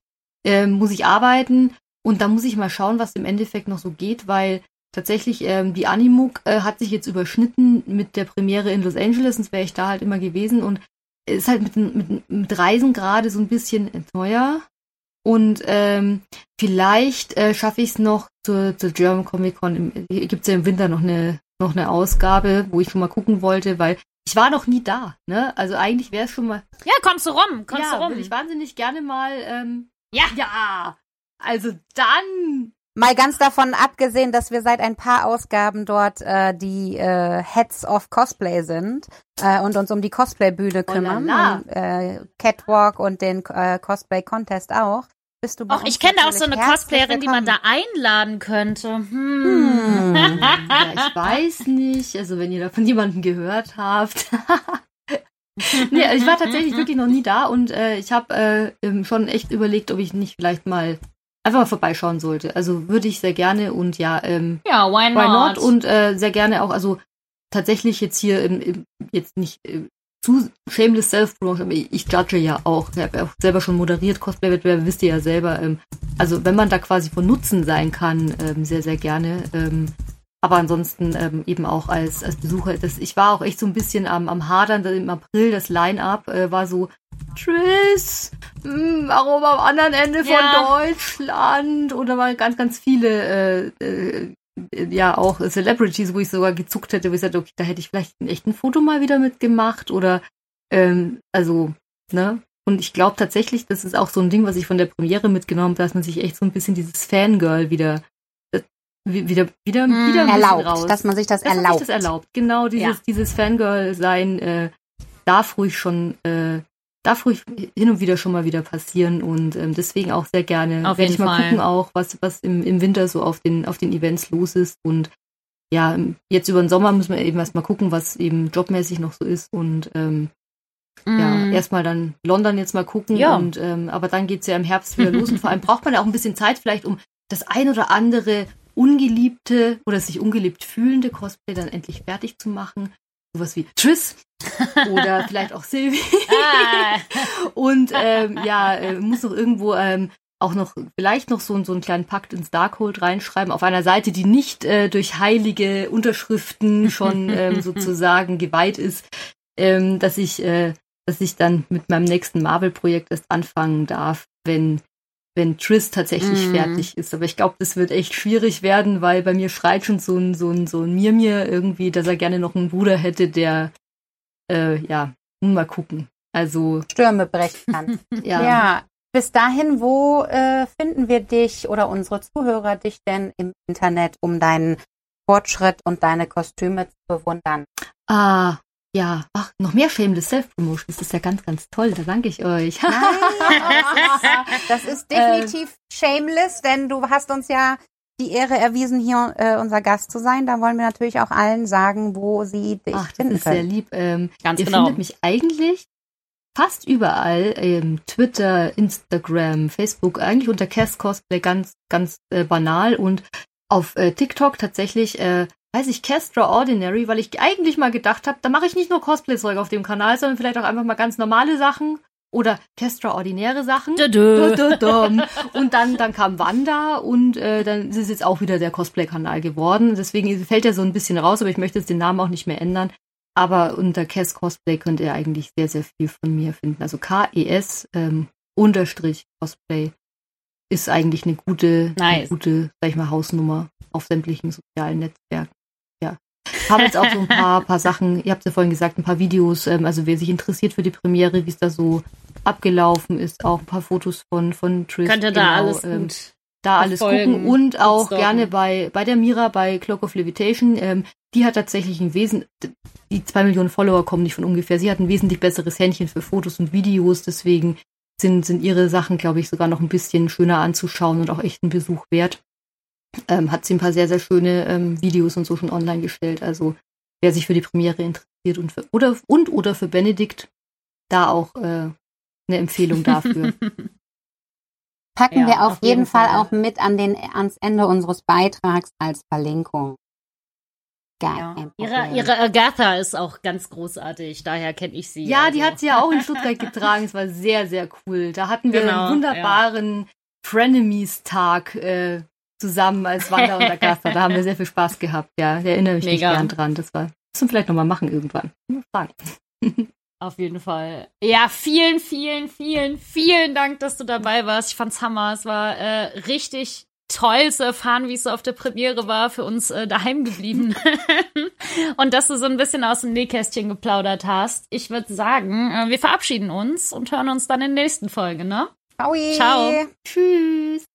äh, muss ich arbeiten. Und da muss ich mal schauen, was im Endeffekt noch so geht, weil tatsächlich, ähm, die Animuk äh, hat sich jetzt überschnitten mit der Premiere in Los Angeles, sonst wäre ich da halt immer gewesen und ist halt mit, mit, mit Reisen gerade so ein bisschen teuer. Und ähm, vielleicht äh, schaffe ich es noch zur, zur German Comic Con. Hier gibt es ja im Winter noch eine, noch eine Ausgabe, wo ich schon mal gucken wollte, weil ich war noch nie da. Ne? Also eigentlich wäre es schon mal. Ja, kommst du rum, kommst ja, du rum. ich wahnsinnig gerne mal. Ähm, ja. Ja. Also dann Mal ganz davon abgesehen, dass wir seit ein paar Ausgaben dort äh, die äh, Heads of Cosplay sind äh, und uns um die Cosplay-Bühne oh kümmern. Oh und, äh, Catwalk und den äh, Cosplay-Contest auch. Bist du bei Och, ich kenne auch so eine Cosplayerin, die man da einladen könnte. Hm. hm. ja, ich weiß nicht. Also wenn ihr da von jemandem gehört habt. nee, also ich war tatsächlich wirklich noch nie da und äh, ich habe äh, schon echt überlegt, ob ich nicht vielleicht mal einfach mal vorbeischauen sollte. Also würde ich sehr gerne und ja, ähm, ja, why not? Why not? Und äh, sehr gerne auch, also tatsächlich jetzt hier im, im jetzt nicht äh, zu shameless self-promotion, aber ich judge ja auch. Ich habe ja auch selber schon moderiert, Cosplay-Wettbewerbe, wisst ihr ja selber. Ähm, also wenn man da quasi von Nutzen sein kann, ähm, sehr, sehr gerne. Ähm, aber ansonsten ähm, eben auch als, als Besucher. Das, ich war auch echt so ein bisschen am, am Hadern im April. Das Line-Up äh, war so, Triss, mh, hm, warum am anderen Ende von ja. Deutschland? Oder waren ganz, ganz viele, äh, äh, ja, auch Celebrities, wo ich sogar gezuckt hätte, wo ich sagte, okay, da hätte ich vielleicht ein echtes Foto mal wieder mitgemacht. Oder, ähm, also, ne? Und ich glaube tatsächlich, das ist auch so ein Ding, was ich von der Premiere mitgenommen habe, dass man sich echt so ein bisschen dieses Fangirl wieder wieder wieder mm, wieder erlaubt, raus. dass man sich das dass erlaubt. Man sich das erlaubt. Genau dieses ja. dieses Fangirl sein äh, darf ruhig schon äh, darf ruhig hin und wieder schon mal wieder passieren und ähm, deswegen auch sehr gerne auf werde ich mal Fall. gucken auch, was, was im, im Winter so auf den, auf den Events los ist und ja, jetzt über den Sommer müssen wir eben erstmal gucken, was eben jobmäßig noch so ist und ähm, mm. ja, erstmal dann London jetzt mal gucken ja. und ähm, aber dann geht's ja im Herbst wieder los und vor allem braucht man ja auch ein bisschen Zeit vielleicht, um das ein oder andere ungeliebte oder sich ungeliebt fühlende Cosplay dann endlich fertig zu machen sowas wie Triss oder vielleicht auch Sylvie. Ah. und ähm, ja, äh, muss noch irgendwo ähm, auch noch vielleicht noch so, so einen kleinen Pakt ins Darkhold reinschreiben auf einer Seite, die nicht äh, durch heilige Unterschriften schon ähm, sozusagen geweiht ist, ähm, dass ich äh, dass ich dann mit meinem nächsten Marvel-Projekt erst anfangen darf, wenn wenn Triss tatsächlich mm. fertig ist. Aber ich glaube, das wird echt schwierig werden, weil bei mir schreit schon so ein, so ein, so ein Mirmir irgendwie, dass er gerne noch einen Bruder hätte, der, äh, ja, mal gucken. Also. Stürme brechen kann. ja. ja. Bis dahin, wo äh, finden wir dich oder unsere Zuhörer dich denn im Internet, um deinen Fortschritt und deine Kostüme zu bewundern? Ah, ja, ach, noch mehr Shameless Self-Promotion. Das ist ja ganz, ganz toll. Da danke ich euch. Nein, das, ist, das ist definitiv ähm, shameless, denn du hast uns ja die Ehre erwiesen, hier äh, unser Gast zu sein. Da wollen wir natürlich auch allen sagen, wo sie dich ach, finden das ist können. sehr lieb. Ähm, ganz ihr genau. findet mich eigentlich fast überall, ähm, Twitter, Instagram, Facebook, eigentlich unter Cass Cosplay ganz, ganz äh, banal und auf äh, TikTok tatsächlich äh, weiß ich, Castra Ordinary, weil ich eigentlich mal gedacht habe, da mache ich nicht nur Cosplay-Zeug auf dem Kanal, sondern vielleicht auch einfach mal ganz normale Sachen oder Castra ordinäre Sachen. Und dann, dann kam Wanda und äh, dann ist es jetzt auch wieder der Cosplay-Kanal geworden. Deswegen fällt er so ein bisschen raus, aber ich möchte jetzt den Namen auch nicht mehr ändern. Aber unter Cass Cosplay könnt ihr eigentlich sehr, sehr viel von mir finden. Also K-E-S ähm, unterstrich Cosplay ist eigentlich eine gute, nice. eine gute, sag ich mal, Hausnummer auf sämtlichen sozialen Netzwerken haben jetzt auch so ein paar, paar Sachen, ihr habt ja vorhin gesagt, ein paar Videos, ähm, also wer sich interessiert für die Premiere, wie es da so abgelaufen ist, auch ein paar Fotos von, von Trish. Könnt ihr da genau, alles ähm, da alles gucken und auch gerne bei, bei der Mira bei Clock of Levitation. Ähm, die hat tatsächlich ein Wesen, die zwei Millionen Follower kommen nicht von ungefähr. Sie hat ein wesentlich besseres Händchen für Fotos und Videos, deswegen sind, sind ihre Sachen, glaube ich, sogar noch ein bisschen schöner anzuschauen und auch echt ein Besuch wert ähm, hat sie ein paar sehr, sehr schöne ähm, Videos und so schon online gestellt. Also wer sich für die Premiere interessiert und für, oder und oder für Benedikt, da auch äh, eine Empfehlung dafür. Packen ja, wir auf, auf jeden, jeden Fall, Fall, auch mit an den, ans Ende unseres Beitrags als Verlinkung. Ja. Ihre, ihre Agatha ist auch ganz großartig, daher kenne ich sie. Ja, also. die hat sie ja auch in Stuttgart getragen. Es war sehr, sehr cool. Da hatten wir genau, einen wunderbaren ja. Frenemies-Tag äh, zusammen als Wander und Agatha. Da haben wir sehr viel Spaß gehabt. Ja, ich erinnere mich Mega. nicht gern dran. Das war, müssen wir vielleicht nochmal machen irgendwann. Auf jeden Fall. Ja, vielen, vielen, vielen, vielen Dank, dass du dabei warst. Ich fand's Hammer. Es war äh, richtig toll zu erfahren, wie es so auf der Premiere war, für uns äh, daheim geblieben. und dass du so ein bisschen aus dem Nähkästchen geplaudert hast. Ich würde sagen, äh, wir verabschieden uns und hören uns dann in der nächsten Folge, ne? Ciao. Ciao. Tschüss.